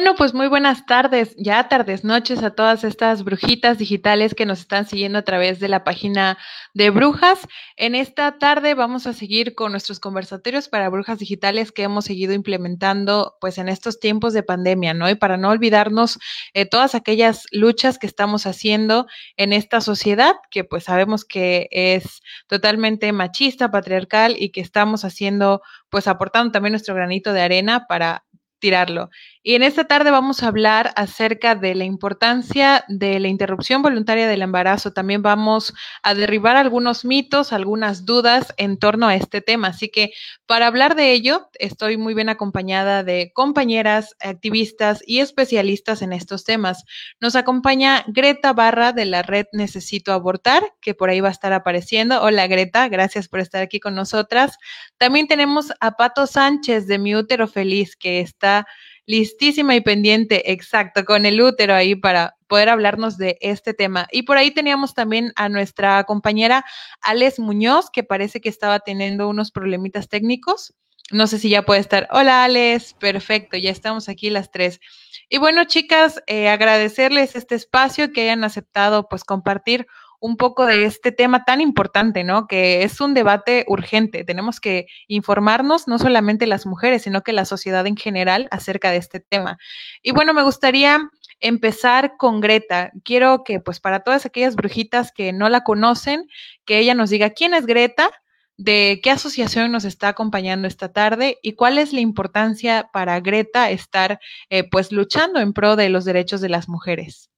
Bueno, pues muy buenas tardes, ya tardes, noches a todas estas brujitas digitales que nos están siguiendo a través de la página de Brujas. En esta tarde vamos a seguir con nuestros conversatorios para brujas digitales que hemos seguido implementando pues en estos tiempos de pandemia, ¿no? Y para no olvidarnos eh, todas aquellas luchas que estamos haciendo en esta sociedad que pues sabemos que es totalmente machista, patriarcal y que estamos haciendo pues aportando también nuestro granito de arena para tirarlo. Y en esta tarde vamos a hablar acerca de la importancia de la interrupción voluntaria del embarazo. También vamos a derribar algunos mitos, algunas dudas en torno a este tema. Así que para hablar de ello, estoy muy bien acompañada de compañeras, activistas y especialistas en estos temas. Nos acompaña Greta Barra de la red Necesito Abortar, que por ahí va a estar apareciendo. Hola Greta, gracias por estar aquí con nosotras. También tenemos a Pato Sánchez de Mi Útero Feliz, que está listísima y pendiente, exacto, con el útero ahí para poder hablarnos de este tema. Y por ahí teníamos también a nuestra compañera Alex Muñoz, que parece que estaba teniendo unos problemitas técnicos. No sé si ya puede estar. Hola, Alex. Perfecto, ya estamos aquí las tres. Y bueno, chicas, eh, agradecerles este espacio que hayan aceptado, pues, compartir un poco de este tema tan importante, ¿no? Que es un debate urgente. Tenemos que informarnos, no solamente las mujeres, sino que la sociedad en general acerca de este tema. Y bueno, me gustaría empezar con Greta. Quiero que, pues, para todas aquellas brujitas que no la conocen, que ella nos diga quién es Greta, de qué asociación nos está acompañando esta tarde y cuál es la importancia para Greta estar, eh, pues, luchando en pro de los derechos de las mujeres.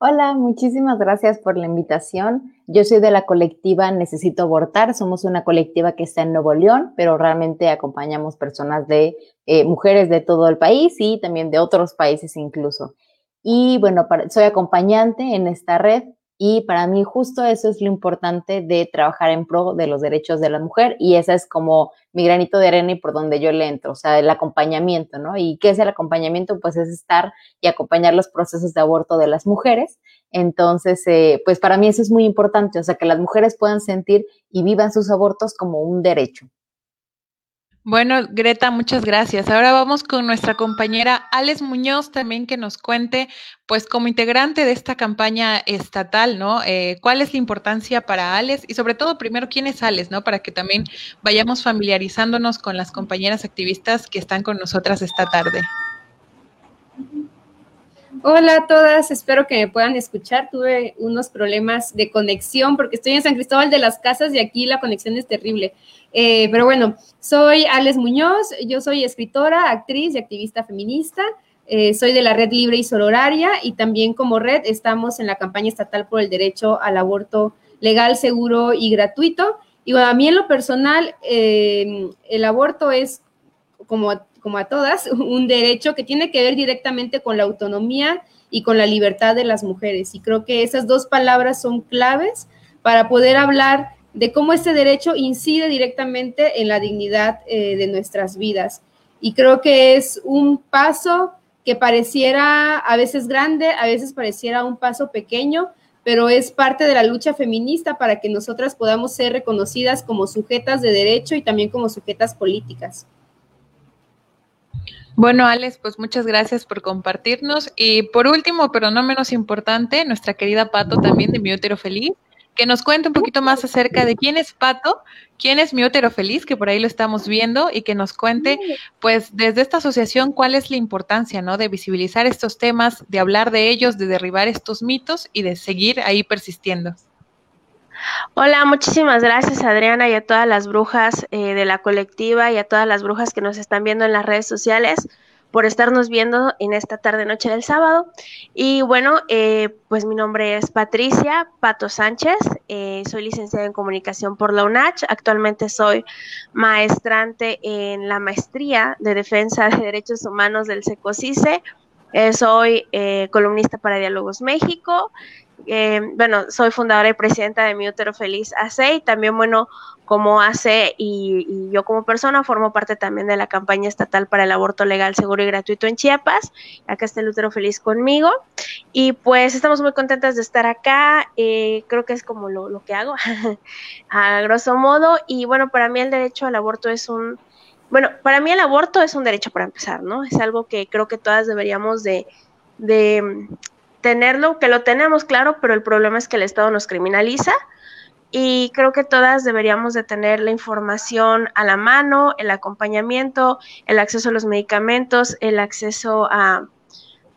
Hola, muchísimas gracias por la invitación. Yo soy de la colectiva Necesito Abortar. Somos una colectiva que está en Nuevo León, pero realmente acompañamos personas de eh, mujeres de todo el país y también de otros países incluso. Y bueno, soy acompañante en esta red y para mí justo eso es lo importante de trabajar en pro de los derechos de la mujer y esa es como mi granito de arena y por donde yo le entro, o sea, el acompañamiento, ¿no? ¿Y qué es el acompañamiento? Pues es estar y acompañar los procesos de aborto de las mujeres. Entonces, eh, pues para mí eso es muy importante, o sea, que las mujeres puedan sentir y vivan sus abortos como un derecho. Bueno, Greta, muchas gracias. Ahora vamos con nuestra compañera Alex Muñoz también que nos cuente, pues como integrante de esta campaña estatal, ¿no? Eh, ¿Cuál es la importancia para Alex? Y sobre todo, primero, ¿quién es Alex, ¿no? Para que también vayamos familiarizándonos con las compañeras activistas que están con nosotras esta tarde. Hola a todas, espero que me puedan escuchar. Tuve unos problemas de conexión porque estoy en San Cristóbal de las Casas y aquí la conexión es terrible. Eh, pero bueno, soy Alex Muñoz, yo soy escritora, actriz y activista feminista. Eh, soy de la Red Libre y Sororaria y también como red estamos en la campaña estatal por el derecho al aborto legal, seguro y gratuito. Y bueno, a mí en lo personal, eh, el aborto es como como a todas, un derecho que tiene que ver directamente con la autonomía y con la libertad de las mujeres. Y creo que esas dos palabras son claves para poder hablar de cómo este derecho incide directamente en la dignidad eh, de nuestras vidas. Y creo que es un paso que pareciera a veces grande, a veces pareciera un paso pequeño, pero es parte de la lucha feminista para que nosotras podamos ser reconocidas como sujetas de derecho y también como sujetas políticas. Bueno, Alex, pues muchas gracias por compartirnos. Y por último, pero no menos importante, nuestra querida Pato también de Mi Útero Feliz, que nos cuente un poquito más acerca de quién es Pato, quién es Mi Útero Feliz, que por ahí lo estamos viendo, y que nos cuente, pues desde esta asociación, cuál es la importancia, ¿no? De visibilizar estos temas, de hablar de ellos, de derribar estos mitos y de seguir ahí persistiendo. Hola, muchísimas gracias Adriana y a todas las brujas eh, de la colectiva y a todas las brujas que nos están viendo en las redes sociales por estarnos viendo en esta tarde noche del sábado. Y bueno, eh, pues mi nombre es Patricia Pato Sánchez, eh, soy licenciada en comunicación por la UNACH, actualmente soy maestrante en la maestría de defensa de derechos humanos del SECOCICE, soy columnista para Diálogos México eh, bueno, soy fundadora y presidenta de Mi Útero Feliz AC y también, bueno, como AC y, yo como persona formo parte también de la campaña estatal para el aborto legal, seguro y gratuito en Chiapas. Acá está el Útero Feliz conmigo. Y pues estamos muy contentas de estar acá. Eh, creo que es como lo, que hago, a grosso modo. Y bueno, para mí el derecho al aborto es un bueno, para mí el aborto es un derecho para empezar, ¿no? Es algo que creo que todas deberíamos de, de tenerlo, que lo tenemos claro, pero el problema es que el Estado nos criminaliza y creo que todas deberíamos de tener la información a la mano, el acompañamiento, el acceso a los medicamentos, el acceso a,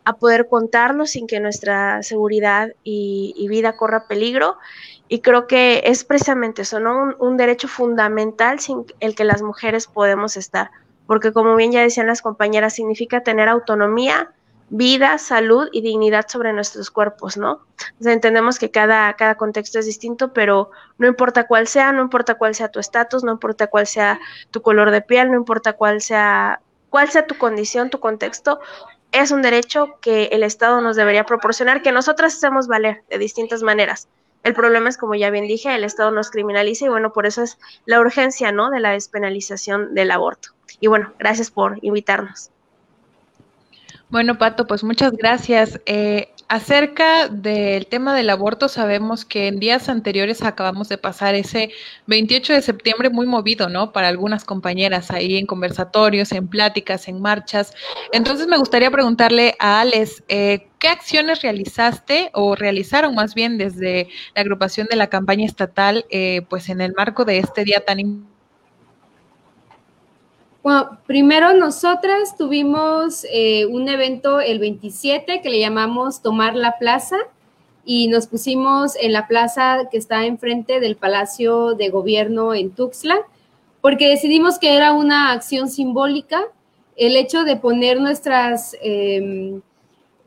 a poder contarlo sin que nuestra seguridad y, vida corra peligro. Y creo que es precisamente eso, ¿no? Un, derecho fundamental sin el que las mujeres podemos estar. Porque como bien ya decían las compañeras, significa tener autonomía, vida, salud y dignidad sobre nuestros cuerpos, ¿no? O entendemos que cada, cada contexto es distinto, pero no importa cuál sea, no importa cuál sea tu estatus, no importa cuál sea tu color de piel, no importa cuál sea cuál sea tu condición, tu contexto, es un derecho que el Estado nos debería proporcionar, que nosotras hacemos valer de distintas maneras. El problema es, como ya bien dije, el Estado nos criminaliza y bueno, por eso es la urgencia, ¿no? De la despenalización del aborto. Y bueno, gracias por invitarnos. Bueno, Pato, pues muchas gracias. Eh, acerca del tema del aborto, sabemos que en días anteriores acabamos de pasar ese 28 de septiembre muy movido, ¿no? Para algunas compañeras ahí en conversatorios, en pláticas, en marchas. Entonces me gustaría preguntarle a Alex, eh, ¿qué acciones realizaste o realizaron más bien desde la agrupación de la campaña estatal, eh, pues en el marco de este día tan importante? Bueno, primero nosotras tuvimos eh, un evento el 27 que le llamamos Tomar la Plaza y nos pusimos en la plaza que está enfrente del Palacio de Gobierno en Tuxtla porque decidimos que era una acción simbólica el hecho de poner nuestras, em,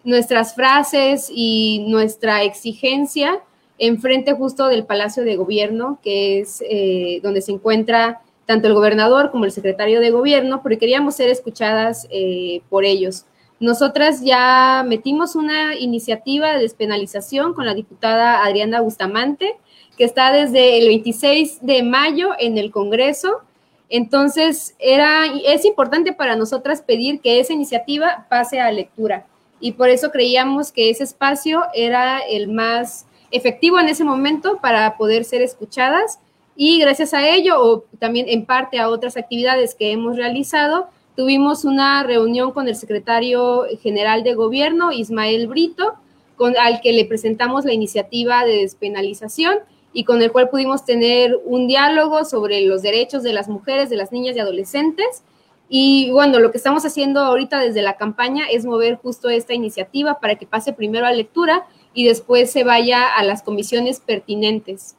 nuestras frases y nuestra exigencia enfrente justo del Palacio de Gobierno, que es eh, donde se encuentra tanto el gobernador como el secretario de gobierno, porque queríamos ser escuchadas eh, por ellos. Nosotras ya metimos una iniciativa de despenalización con la diputada Adriana Bustamante, que está desde el 26 de mayo en el Congreso. Entonces, era, es importante para nosotras pedir que esa iniciativa pase a lectura. Y por eso creíamos que ese espacio era el más efectivo en ese momento para poder ser escuchadas y gracias a ello, o también en parte a otras actividades que hemos realizado, tuvimos una reunión con el secretario general de gobierno, Ismael Brito, con, al que le presentamos la iniciativa de despenalización y con el cual pudimos tener un diálogo sobre los derechos de las mujeres, de las niñas y adolescentes. Y bueno, lo que estamos haciendo ahorita desde la campaña es mover justo esta iniciativa para que pase primero a lectura y después se vaya a las comisiones pertinentes.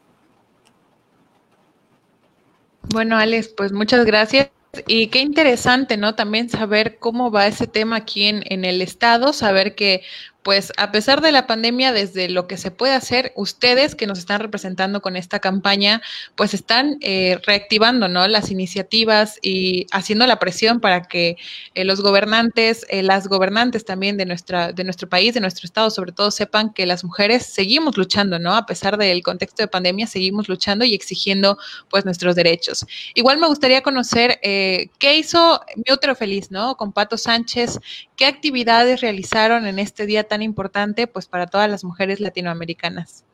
Bueno, Alex, pues muchas gracias. Y qué interesante, ¿no? También saber cómo va ese tema aquí en, en el estado, saber que pues a pesar de la pandemia, desde lo que se puede hacer, ustedes que nos están representando con esta campaña, pues están eh, reactivando ¿no? las iniciativas y haciendo la presión para que eh, los gobernantes, eh, las gobernantes también de, nuestra, de nuestro país, de nuestro estado, sobre todo, sepan que las mujeres seguimos luchando, ¿no? A pesar del contexto de pandemia, seguimos luchando y exigiendo pues nuestros derechos. Igual me gustaría conocer qué hizo mi otro feliz, ¿no? Con Pato Sánchez, qué actividades realizaron en este día tan importante pues para todas las mujeres latinoamericanas.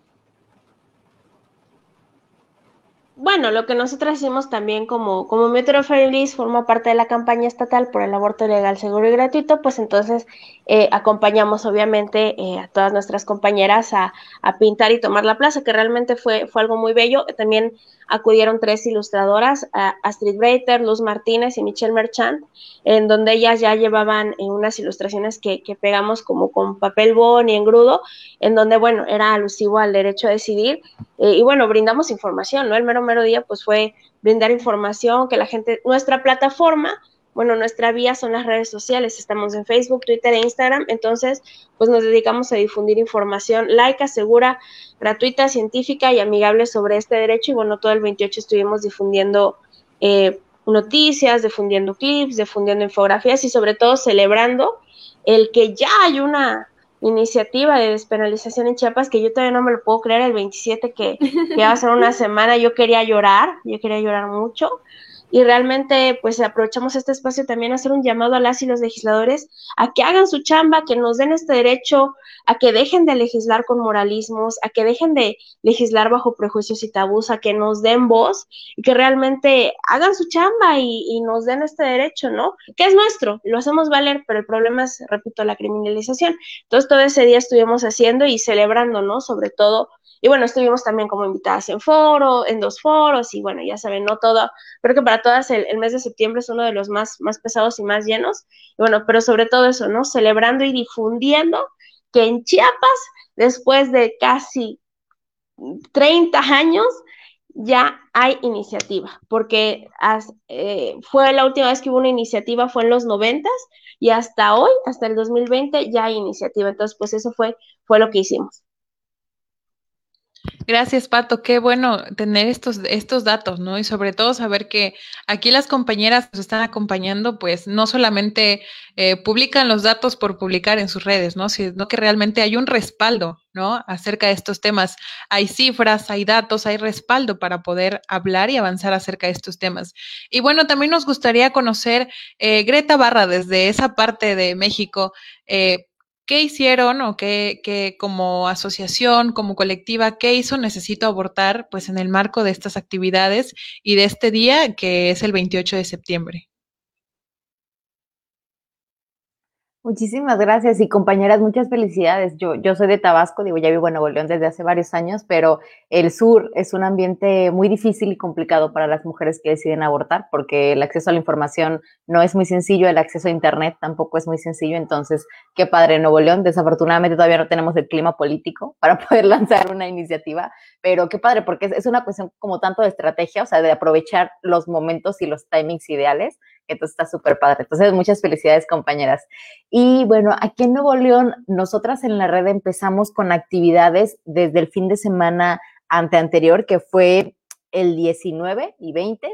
Bueno, lo que nosotros hicimos también como, como Metro Feliz forma parte de la campaña estatal por el aborto legal, seguro y gratuito, pues entonces eh, acompañamos obviamente eh, a todas nuestras compañeras a, a, pintar y tomar la plaza, que realmente fue, fue algo muy bello. También acudieron tres ilustradoras, Astrid Breiter, Luz Martínez y Michelle Merchant, en donde ellas ya llevaban eh, unas ilustraciones que, pegamos como con papel bon y engrudo, en donde, bueno, era alusivo al derecho a decidir. Eh, y bueno, brindamos información, ¿no? El mero, día, pues fue brindar información, que la gente, nuestra plataforma, bueno, nuestra vía son las redes sociales, estamos en Facebook, Twitter e Instagram, entonces pues nos dedicamos a difundir información laica, segura, gratuita, científica y amigable sobre este derecho y bueno, todo el 28 estuvimos difundiendo eh, noticias, difundiendo clips, difundiendo infografías y sobre todo celebrando el que ya hay una iniciativa de despenalización en Chiapas que yo todavía no me lo puedo creer, el 27 que, que va a ser una semana, yo quería llorar, yo quería llorar mucho y realmente pues aprovechamos este espacio también a hacer un llamado a las y los legisladores a que hagan su chamba, que nos den este derecho, a que dejen de legislar con moralismos, a que dejen de legislar bajo prejuicios y tabús, a que nos den voz y que realmente hagan su chamba y, y nos den este derecho, ¿no? Que es nuestro, lo hacemos valer, pero el problema es, repito, la criminalización. Entonces todo ese día estuvimos haciendo y celebrando, ¿no? Sobre todo y bueno, estuvimos también como invitadas en foro, en dos foros, y bueno, ya saben, no todo, creo que para todas el, mes de septiembre es uno de los más, más pesados y más llenos. Y bueno, pero sobre todo eso, ¿no? Celebrando y difundiendo que en Chiapas, después de casi 30 años, ya hay iniciativa, porque eh, fue la última vez que hubo una iniciativa, fue en los 90 y hasta hoy, hasta el 2020, ya hay iniciativa. Entonces, pues eso fue, fue lo que hicimos. Gracias, Pato. Qué bueno tener estos, estos datos, ¿no? Y sobre todo saber que aquí las compañeras que nos están acompañando, pues no solamente eh, publican los datos por publicar en sus redes, ¿no? Sino que realmente hay un respaldo, ¿no? Acerca de estos temas. Hay cifras, hay datos, hay respaldo para poder hablar y avanzar acerca de estos temas. Y bueno, también nos gustaría conocer, eh, Greta Barra, desde esa parte de México, eh, ¿Qué hicieron o qué, como asociación, como colectiva, qué hizo Necesito Abortar pues en el marco de estas actividades y de este día que es el 28 de septiembre? Muchísimas gracias y compañeras, muchas felicidades. Yo, yo soy de Tabasco, digo, ya vivo en Nuevo León desde hace varios años, pero el sur es un ambiente muy difícil y complicado para las mujeres que deciden abortar porque el acceso a la información no es muy sencillo, el acceso a Internet tampoco es muy sencillo. Entonces, qué padre, Nuevo León. Desafortunadamente todavía no tenemos el clima político para poder lanzar una iniciativa, pero qué padre porque es, es una cuestión como tanto de estrategia, o sea, de aprovechar los momentos y los timings ideales entonces está súper padre. Entonces, muchas felicidades, compañeras. Y bueno, aquí en Nuevo León, nosotras en la red empezamos con actividades desde el fin de semana ante anterior, que fue el 19 y 20.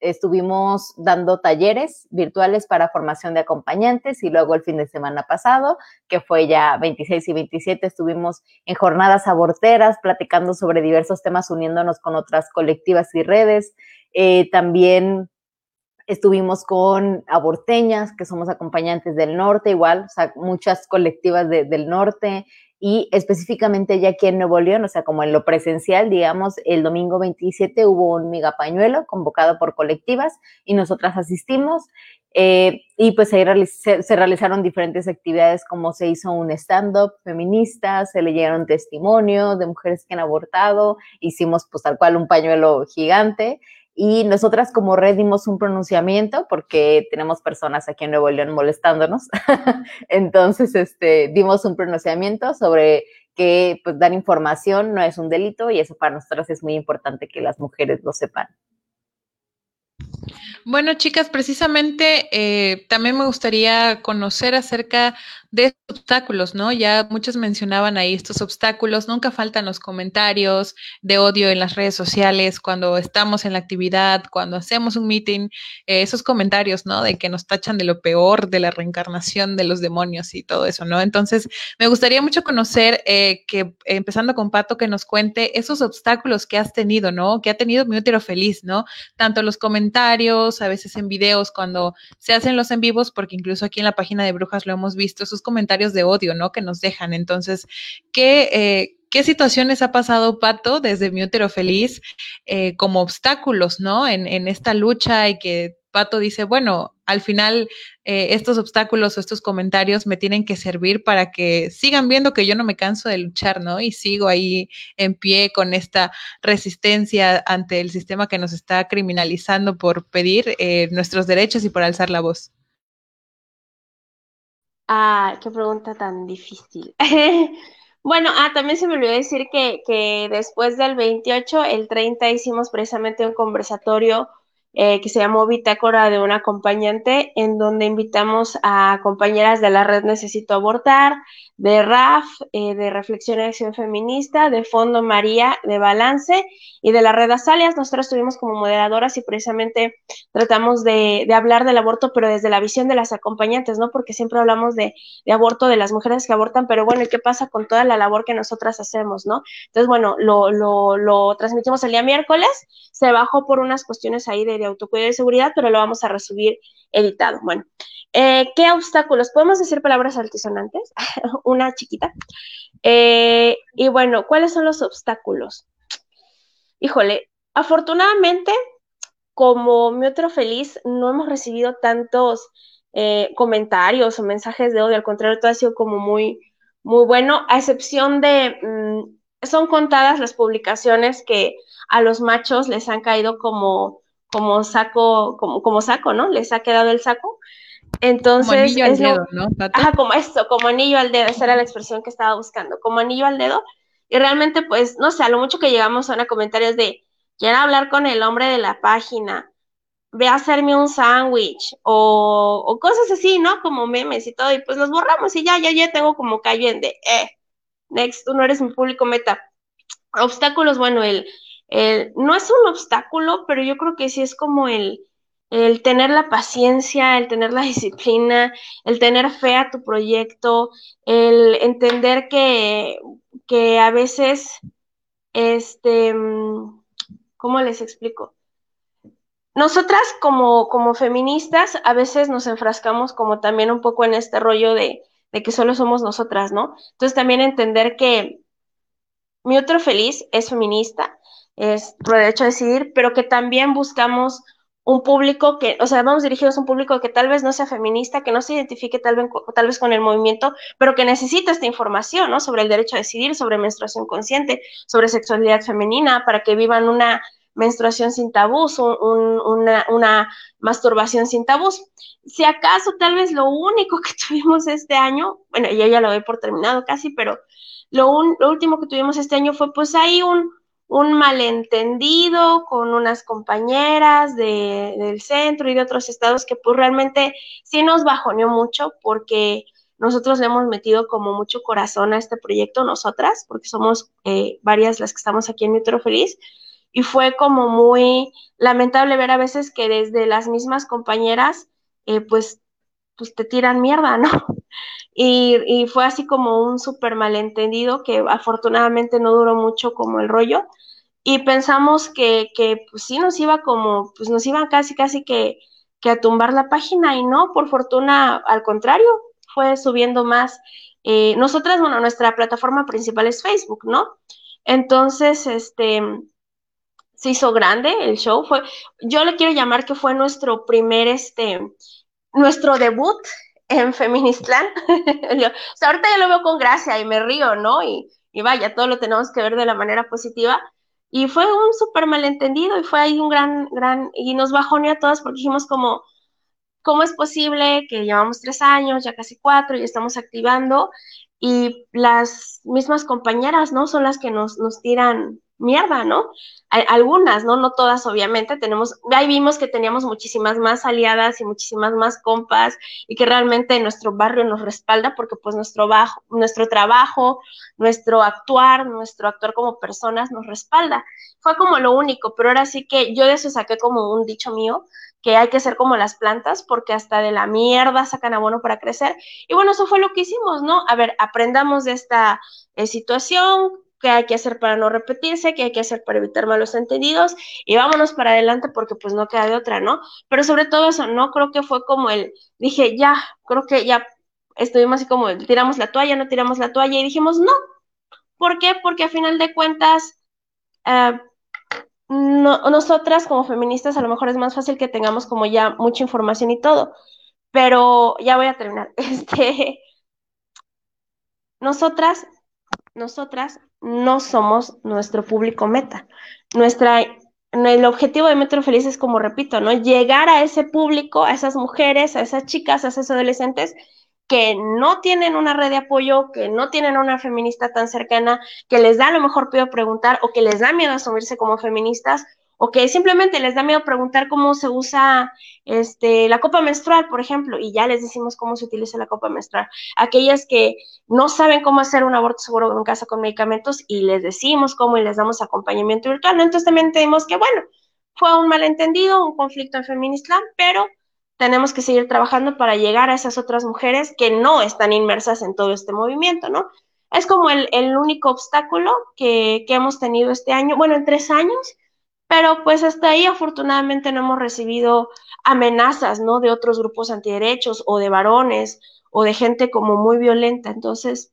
Estuvimos dando talleres virtuales para formación de acompañantes y luego el fin de semana pasado, que fue ya 26 y 27, estuvimos en jornadas aborteras platicando sobre diversos temas, uniéndonos con otras colectivas y redes. Eh, también Estuvimos con aborteñas, que somos acompañantes del norte, igual, o sea, muchas colectivas del norte y específicamente ya aquí en Nuevo León, o sea, como en lo presencial, digamos, el domingo 27 hubo un megapañuelo convocado por colectivas y nosotras asistimos eh, y pues ahí se, realizaron diferentes actividades como se hizo un stand-up feminista, se leyeron testimonios de mujeres que han abortado, hicimos pues tal cual un pañuelo gigante y nosotras como red dimos un pronunciamiento porque tenemos personas aquí en Nuevo León molestándonos. Entonces, este, dimos un pronunciamiento sobre que pues, dar información no es un delito y eso para nosotras es muy importante que las mujeres lo sepan. Bueno, chicas, precisamente eh, también me gustaría conocer acerca de obstáculos, ¿no? Ya muchos mencionaban ahí estos obstáculos, nunca faltan los comentarios de odio en las redes sociales, cuando estamos en la actividad, cuando hacemos un meeting, eh, esos comentarios, ¿no? De que nos tachan de lo peor, de la reencarnación de los demonios y todo eso, ¿no? Entonces, me gustaría mucho conocer, eh, que empezando con Pato, que nos cuente esos obstáculos que has tenido, ¿no? Que ha tenido mi útero feliz, ¿no? Tanto los comentarios, a veces en videos, cuando se hacen los en vivos, porque incluso aquí en la página de Brujas lo hemos visto, esos comentarios de odio, ¿no? Que nos dejan. Entonces, ¿qué, eh, ¿qué situaciones ha pasado Pato desde mi útero feliz eh, como obstáculos, ¿no? En, en, esta lucha y que Pato dice, bueno, al final eh, estos obstáculos o estos comentarios me tienen que servir para que sigan viendo que yo no me canso de luchar, ¿no? Y sigo ahí en pie con esta resistencia ante el sistema que nos está criminalizando por pedir nuestros derechos y por alzar la voz. Ah, qué pregunta tan difícil. Bueno, ah, también se me olvidó decir que, que después del 28, el 30 hicimos precisamente un conversatorio eh, que se llamó Bitácora de un acompañante, en donde invitamos a compañeras de la red Necesito Abortar, de RAF, eh, de Reflexión y Acción Feminista, de Fondo María, de Balance y de la red Azalias. Nosotros estuvimos como moderadoras y precisamente tratamos de, de, hablar del aborto, pero desde la visión de las acompañantes, ¿no? Porque siempre hablamos de, de, aborto, de las mujeres que abortan, pero bueno, ¿y qué pasa con toda la labor que nosotras hacemos, ¿no? Entonces, bueno, lo, lo, lo transmitimos el día miércoles, se bajó por unas cuestiones ahí de de autocuidado y seguridad, pero lo vamos a resumir editado. Bueno, eh, ¿qué obstáculos? ¿Podemos decir palabras altisonantes? Una chiquita. Eh, y bueno, ¿cuáles son los obstáculos? Híjole, afortunadamente, como mi otro feliz, no hemos recibido tantos eh, comentarios o mensajes de odio, al contrario, todo ha sido como muy, muy bueno, a excepción de, mm, son contadas las publicaciones que a los machos les han caído como, como saco, como, como saco, ¿no? Les ha quedado el saco. Entonces, como anillo al dedo, ¿no? Ajá, como esto, como anillo al dedo, esa era la expresión que estaba buscando, como anillo al dedo. Y realmente, pues, no sé, a lo mucho que llegamos a comentarios de, quiero hablar con el hombre de la página, ve a hacerme un sándwich, o, o, cosas así, ¿no? Como memes y todo, y pues los borramos y ya, ya, ya tengo como en de, eh, next, tú no eres mi público meta. Obstáculos, bueno, el, el, no es un obstáculo, pero yo creo que sí es como el, el tener la paciencia, el tener la disciplina, el tener fe a tu proyecto, el entender que, que a veces, este, ¿cómo les explico? Nosotras como, como feministas a veces nos enfrascamos como también un poco en este rollo de, de que solo somos nosotras, ¿no? Entonces también entender que mi otro feliz es feminista, es por derecho a decidir, pero que también buscamos un público que, o sea, vamos dirigidos a un público que tal vez no sea feminista, que no se identifique tal vez, tal vez con el movimiento, pero que necesita esta información, ¿no? Sobre el derecho a decidir, sobre menstruación consciente, sobre sexualidad femenina, para que vivan una menstruación sin tabús, una, una, masturbación sin tabús. Si acaso tal vez lo único que tuvimos este año, bueno, yo ya lo doy por terminado casi, pero lo, lo último que tuvimos este año fue pues ahí un, un malentendido con unas compañeras de, del centro y de otros estados que pues realmente sí nos bajoneó mucho porque nosotros le hemos metido como mucho corazón a este proyecto, nosotras, porque somos eh, varias las que estamos aquí en Metro Feliz, y fue como muy lamentable ver a veces que desde las mismas compañeras, eh, pues, pues te tiran mierda, ¿no? Y, fue así como un súper malentendido que afortunadamente no duró mucho como el rollo. Y pensamos que, que pues sí nos iba como, pues nos iban casi, casi que, que a tumbar la página y no, por fortuna, al contrario, fue subiendo más. Eh, nosotras, bueno, nuestra plataforma principal es Facebook, ¿no? Entonces, este, se hizo grande el show, fue, yo le quiero llamar que fue nuestro primer, este, nuestro debut en Feministland. o sea, ahorita yo lo veo con gracia y me río, ¿no? Y, y vaya, todo lo tenemos que ver de la manera positiva. Y fue un súper malentendido y fue ahí un gran, gran, y nos bajoneó a todas porque dijimos como, ¿cómo es posible que llevamos tres años, ya casi cuatro, y estamos activando? Y las mismas compañeras, ¿no? Son las que nos, nos tiran mierda, ¿no? algunas, ¿no? No todas, obviamente. Tenemos, ahí vimos que teníamos muchísimas más aliadas y muchísimas más compas y que realmente nuestro barrio nos respalda porque pues nuestro, bajo, nuestro trabajo, nuestro actuar, nuestro actuar como personas nos respalda. Fue como lo único, pero ahora sí que yo de eso saqué como un dicho mío, que hay que ser como las plantas porque hasta de la mierda sacan abono para crecer. Y bueno, eso fue lo que hicimos, ¿no? A ver, aprendamos de esta eh, situación, qué hay que hacer para no repetirse, qué hay que hacer para evitar malos entendidos y vámonos para adelante porque pues no queda de otra, ¿no? Pero sobre todo eso, ¿no? Creo que fue como el, dije, ya, creo que ya estuvimos así como, tiramos la toalla, no tiramos la toalla y dijimos, no. ¿Por qué? Porque a final de cuentas, eh, nosotras como feministas a lo mejor es más fácil que tengamos como ya mucha información y todo, pero ya voy a terminar. Este, nosotras, nosotras no somos nuestro público meta. Nuestra, el objetivo de Metro Feliz es, como repito, ¿no? Llegar a ese público, a esas mujeres, a esas chicas, a esos adolescentes que no tienen una red de apoyo, que no tienen una feminista tan cercana, que les da a lo mejor miedo preguntar o que les da miedo asumirse como feministas o que simplemente les da miedo preguntar cómo se usa este, la copa menstrual, por ejemplo, y ya les decimos cómo se utiliza la copa menstrual. Aquellas que no saben cómo hacer un aborto seguro en casa con medicamentos y les decimos cómo y les damos acompañamiento virtual. Entonces también tenemos que, bueno, fue un malentendido, un conflicto en Feministland, pero tenemos que seguir trabajando para llegar a esas otras mujeres que no están inmersas en todo este movimiento, ¿no? Es como el, el único obstáculo que, que hemos tenido este año, bueno, en tres años, pero pues hasta ahí afortunadamente no hemos recibido amenazas, ¿no? De otros grupos antiderechos o de varones o de gente como muy violenta. Entonces,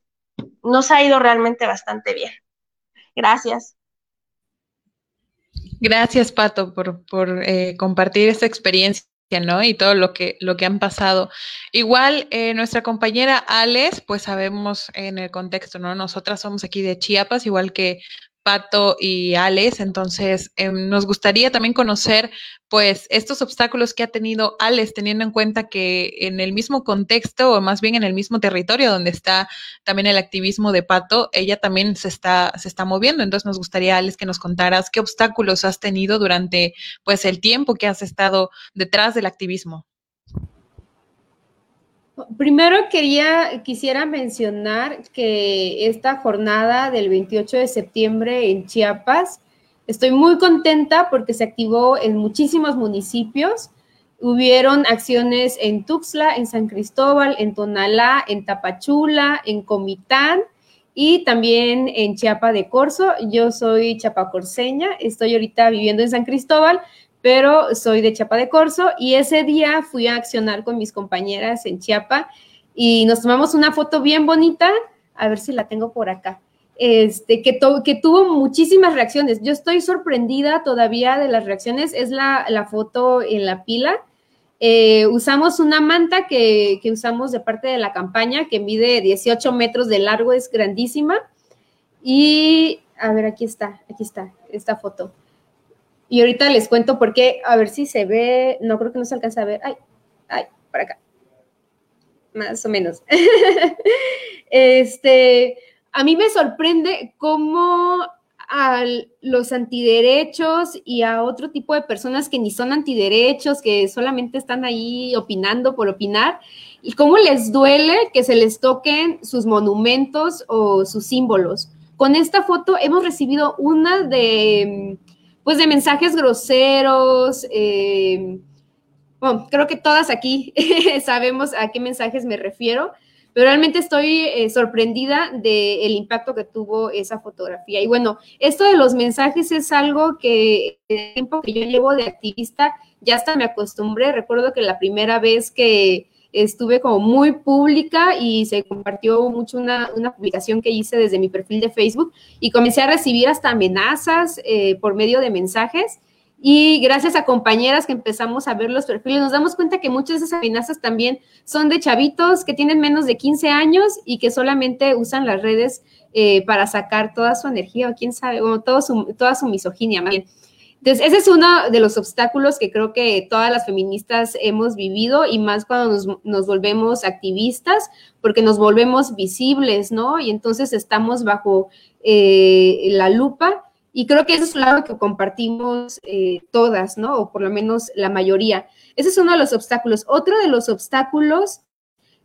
nos ha ido realmente bastante bien. Gracias. Gracias, Pato, por, por eh, compartir esta experiencia. ¿no? Y todo lo que, lo que han pasado. Igual, eh, nuestra compañera Alex, pues sabemos en el contexto, ¿no? Nosotras somos aquí de Chiapas, igual que Pato y Alex. Entonces, em, nos gustaría también conocer, pues, estos obstáculos que ha tenido Alex, teniendo en cuenta que en el mismo contexto, o más bien en el mismo territorio donde está también el activismo de Pato, ella también se está, se está moviendo. Entonces, nos gustaría, Alex, que nos contaras qué obstáculos has tenido durante, pues, el tiempo que has estado detrás del activismo. Primero quería, quisiera mencionar que esta jornada del 28 de septiembre en Chiapas, estoy muy contenta porque se activó en muchísimos municipios. Hubieron acciones en Tuxtla, en San Cristóbal, en Tonalá, en Tapachula, en Comitán y también en Chiapa de Corzo. Yo soy chapacorseña, estoy ahorita viviendo en San Cristóbal, pero soy de Chiapa de Corzo y ese día fui a accionar con mis compañeras en Chiapa y nos tomamos una foto bien bonita, a ver si la tengo por acá, este, que, tuvo muchísimas reacciones. Yo estoy sorprendida todavía de las reacciones, es la, foto en la pila. Eh, usamos una manta que, que, usamos de parte de la campaña, que mide 18 metros de largo, es grandísima. Y, a ver, aquí está, aquí está, esta foto. Y ahorita les cuento por qué, a ver si se ve, no creo que no se alcanza a ver. Ay, ay, para acá. Más o menos. este, a mí me sorprende cómo a los antiderechos y a otro tipo de personas que ni son antiderechos, que solamente están ahí opinando por opinar, y cómo les duele que se les toquen sus monumentos o sus símbolos. Con esta foto hemos recibido una de pues de mensajes groseros. Eh, bueno, creo que todas aquí sabemos a qué mensajes me refiero, pero realmente estoy eh, sorprendida del impacto que tuvo esa fotografía. Y bueno, esto de los mensajes es algo que el tiempo que yo llevo de activista ya hasta me acostumbré. Recuerdo que la primera vez que estuve como muy pública y se compartió mucho una, publicación que hice desde mi perfil de Facebook y comencé a recibir hasta amenazas eh, por medio de mensajes. Y gracias a compañeras que empezamos a ver los perfiles, nos damos cuenta que muchas de esas amenazas también son de chavitos que tienen menos de 15 años y que solamente usan las redes eh, para sacar toda su energía o quién sabe, o su, toda su misoginia. Entonces, ese es uno de los obstáculos que creo que todas las feministas hemos vivido y más cuando nos, volvemos activistas, porque nos volvemos visibles, ¿no? Y entonces estamos bajo eh, la lupa y creo que eso es algo que compartimos eh, todas, ¿no? O por lo menos la mayoría. Ese es uno de los obstáculos. Otro de los obstáculos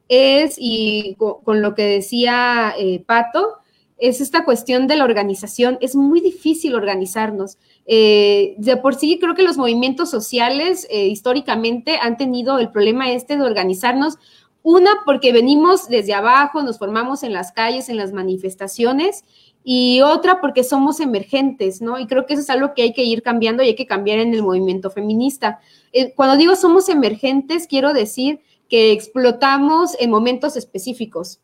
es, y con, lo que decía eh, Pato, es esta cuestión de la organización. Es muy difícil organizarnos. Eh, de por sí, creo que los movimientos sociales eh, históricamente han tenido el problema este de organizarnos. Una, porque venimos desde abajo, nos formamos en las calles, en las manifestaciones, y otra, porque somos emergentes, ¿no? Y creo que eso es algo que hay que ir cambiando y hay que cambiar en el movimiento feminista. Eh, cuando digo somos emergentes, quiero decir que explotamos en momentos específicos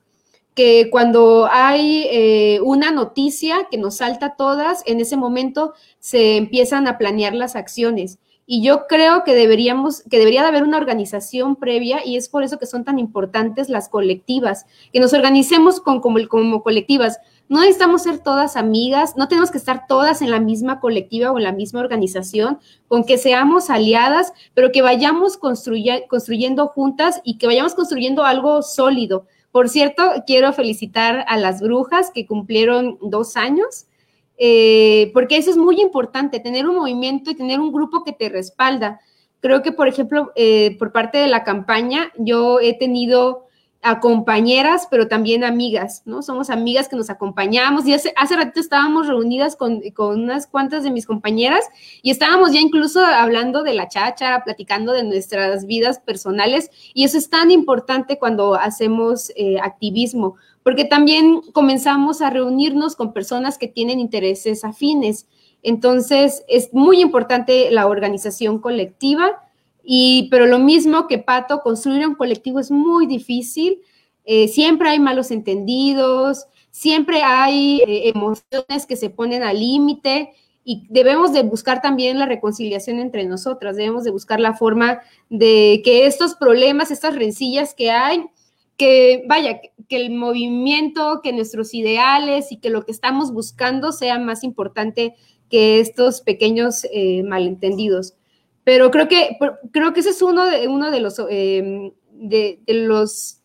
que cuando hay eh, una noticia que nos salta a todas, en ese momento se empiezan a planear las acciones. Y yo creo que deberíamos, que debería de haber una organización previa y es por eso que son tan importantes las colectivas, que nos organicemos con, como, como colectivas. No necesitamos ser todas amigas, no tenemos que estar todas en la misma colectiva o en la misma organización, con que seamos aliadas, pero que vayamos construyendo juntas y que vayamos construyendo algo sólido por cierto, quiero felicitar a las brujas que cumplieron dos años, eh, porque eso es muy importante, tener un movimiento y tener un grupo que te respalda. Creo que, por ejemplo, eh, por parte de la campaña, yo he tenido a pero también amigas, ¿no? Somos amigas que nos acompañamos. Y hace, hace ratito estábamos reunidas con, con, unas cuantas de mis compañeras y estábamos ya incluso hablando de la chacha, platicando de nuestras vidas personales. Y eso es tan importante cuando hacemos eh, activismo, porque también comenzamos a reunirnos con personas que tienen intereses afines. Entonces, es muy importante la organización colectiva, y, pero lo mismo que Pato, construir un colectivo es muy difícil. Eh, siempre hay malos entendidos, siempre hay eh, emociones que se ponen al límite y debemos de buscar también la reconciliación entre nosotras, debemos de buscar la forma de que estos problemas, estas rencillas que hay, que vaya, que el movimiento, que nuestros ideales y que lo que estamos buscando sea más importante que estos pequeños eh, malentendidos. Pero creo que, creo que ese es uno de, uno de los, eh, de, los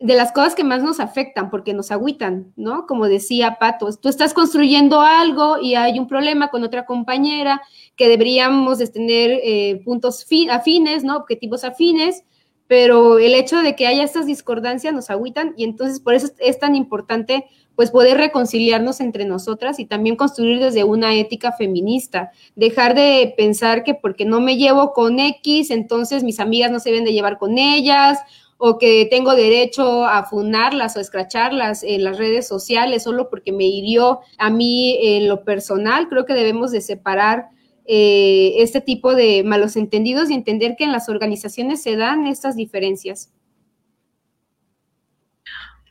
de las cosas que más nos afectan porque nos agüitan, ¿no? Como decía Pato, tú estás construyendo algo y hay un problema con otra compañera que deberíamos de tener eh, puntos afines, ¿no? Objetivos afines, pero el hecho de que haya estas discordancias nos agüitan y entonces por eso es tan importante pues poder reconciliarnos entre nosotras y también construir desde una ética feminista, dejar de pensar que porque no me llevo con X, entonces mis amigas no se deben de llevar con ellas o que tengo derecho a funarlas o escracharlas en las redes sociales solo porque me hirió a mí en lo personal. Creo que debemos de separar eh, este tipo de malos entendidos y entender que en las organizaciones se dan estas diferencias.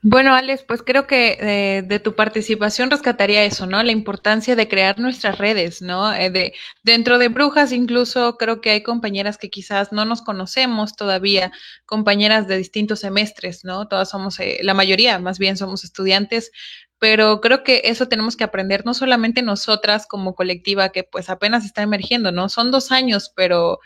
Bueno, Alex, pues creo que eh, de tu participación rescataría eso, ¿no? La importancia de crear nuestras redes, ¿no? Eh, de, dentro de Brujas incluso creo que hay compañeras que quizás no nos conocemos todavía, compañeras de distintos semestres, ¿no? Todas somos, eh, la mayoría más bien somos estudiantes, pero creo que eso tenemos que aprender no solamente nosotras como colectiva que pues apenas está emergiendo, ¿no? Son dos años, pero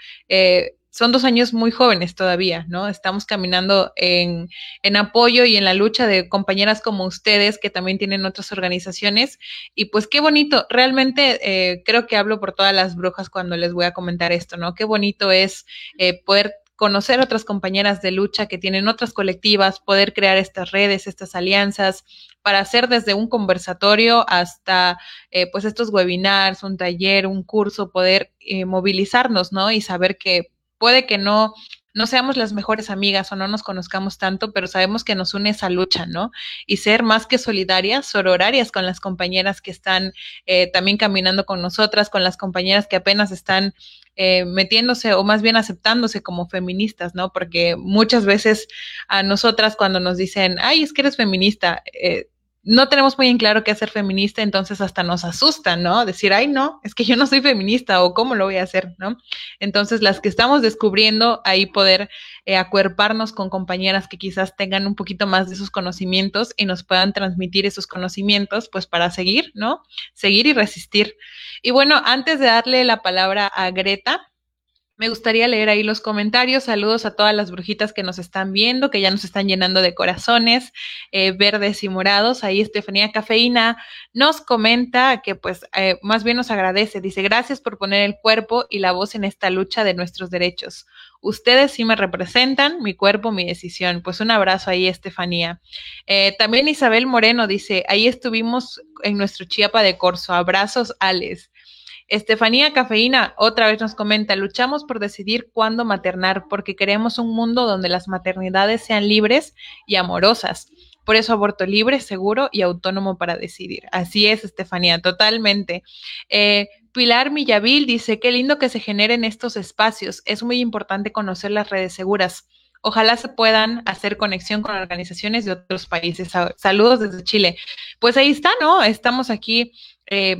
son dos años muy jóvenes todavía, ¿no? Estamos caminando en, en, apoyo y en la lucha de compañeras como ustedes que también tienen otras organizaciones. Y pues qué bonito, realmente eh, creo que hablo por todas las brujas cuando les voy a comentar esto, ¿no? Qué bonito es eh, poder conocer otras compañeras de lucha que tienen otras colectivas, poder crear estas redes, estas alianzas, para hacer desde un conversatorio hasta eh, pues estos webinars, un taller, un curso, poder movilizarnos, ¿no? Y saber que puede que no, no seamos las mejores amigas o no nos conozcamos tanto, pero sabemos que nos une esa lucha, ¿no? Y ser más que solidarias, sororarias con las compañeras que están eh, también caminando con nosotras, con las compañeras que apenas están eh, metiéndose o más bien aceptándose como feministas, ¿no? Porque muchas veces a nosotras cuando nos dicen, ay, es que eres feminista, eh, no tenemos muy en claro qué hacer feminista, entonces hasta nos asusta, ¿no? Decir, ay, no, es que yo no soy feminista o cómo lo voy a hacer, ¿no? Entonces, las que estamos descubriendo ahí poder eh, acuerparnos con compañeras que quizás tengan un poquito más de esos conocimientos y nos puedan transmitir esos conocimientos, pues para seguir, ¿no? Seguir y resistir. Y bueno, antes de darle la palabra a Greta, me gustaría leer ahí los comentarios. Saludos a todas las brujitas que nos están viendo, que ya nos están llenando de corazones eh, verdes y morados. Ahí Estefanía Cafeína nos comenta que pues eh, más bien nos agradece. Dice, gracias por poner el cuerpo y la voz en esta lucha de nuestros derechos. Ustedes sí me representan, mi cuerpo, mi decisión. Pues un abrazo ahí, Estefanía. Eh, también Isabel Moreno dice, ahí estuvimos en nuestro Chiapa de Corso. Abrazos, Alex. Estefanía Cafeína otra vez nos comenta, luchamos por decidir cuándo maternar porque queremos un mundo donde las maternidades sean libres y amorosas. Por eso aborto libre, seguro y autónomo para decidir. Así es, Estefanía, totalmente. Eh, Pilar Millavil dice, qué lindo que se generen estos espacios. Es muy importante conocer las redes seguras. Ojalá se puedan hacer conexión con organizaciones de otros países. Saludos desde Chile. Pues ahí está, ¿no? Estamos aquí. Eh,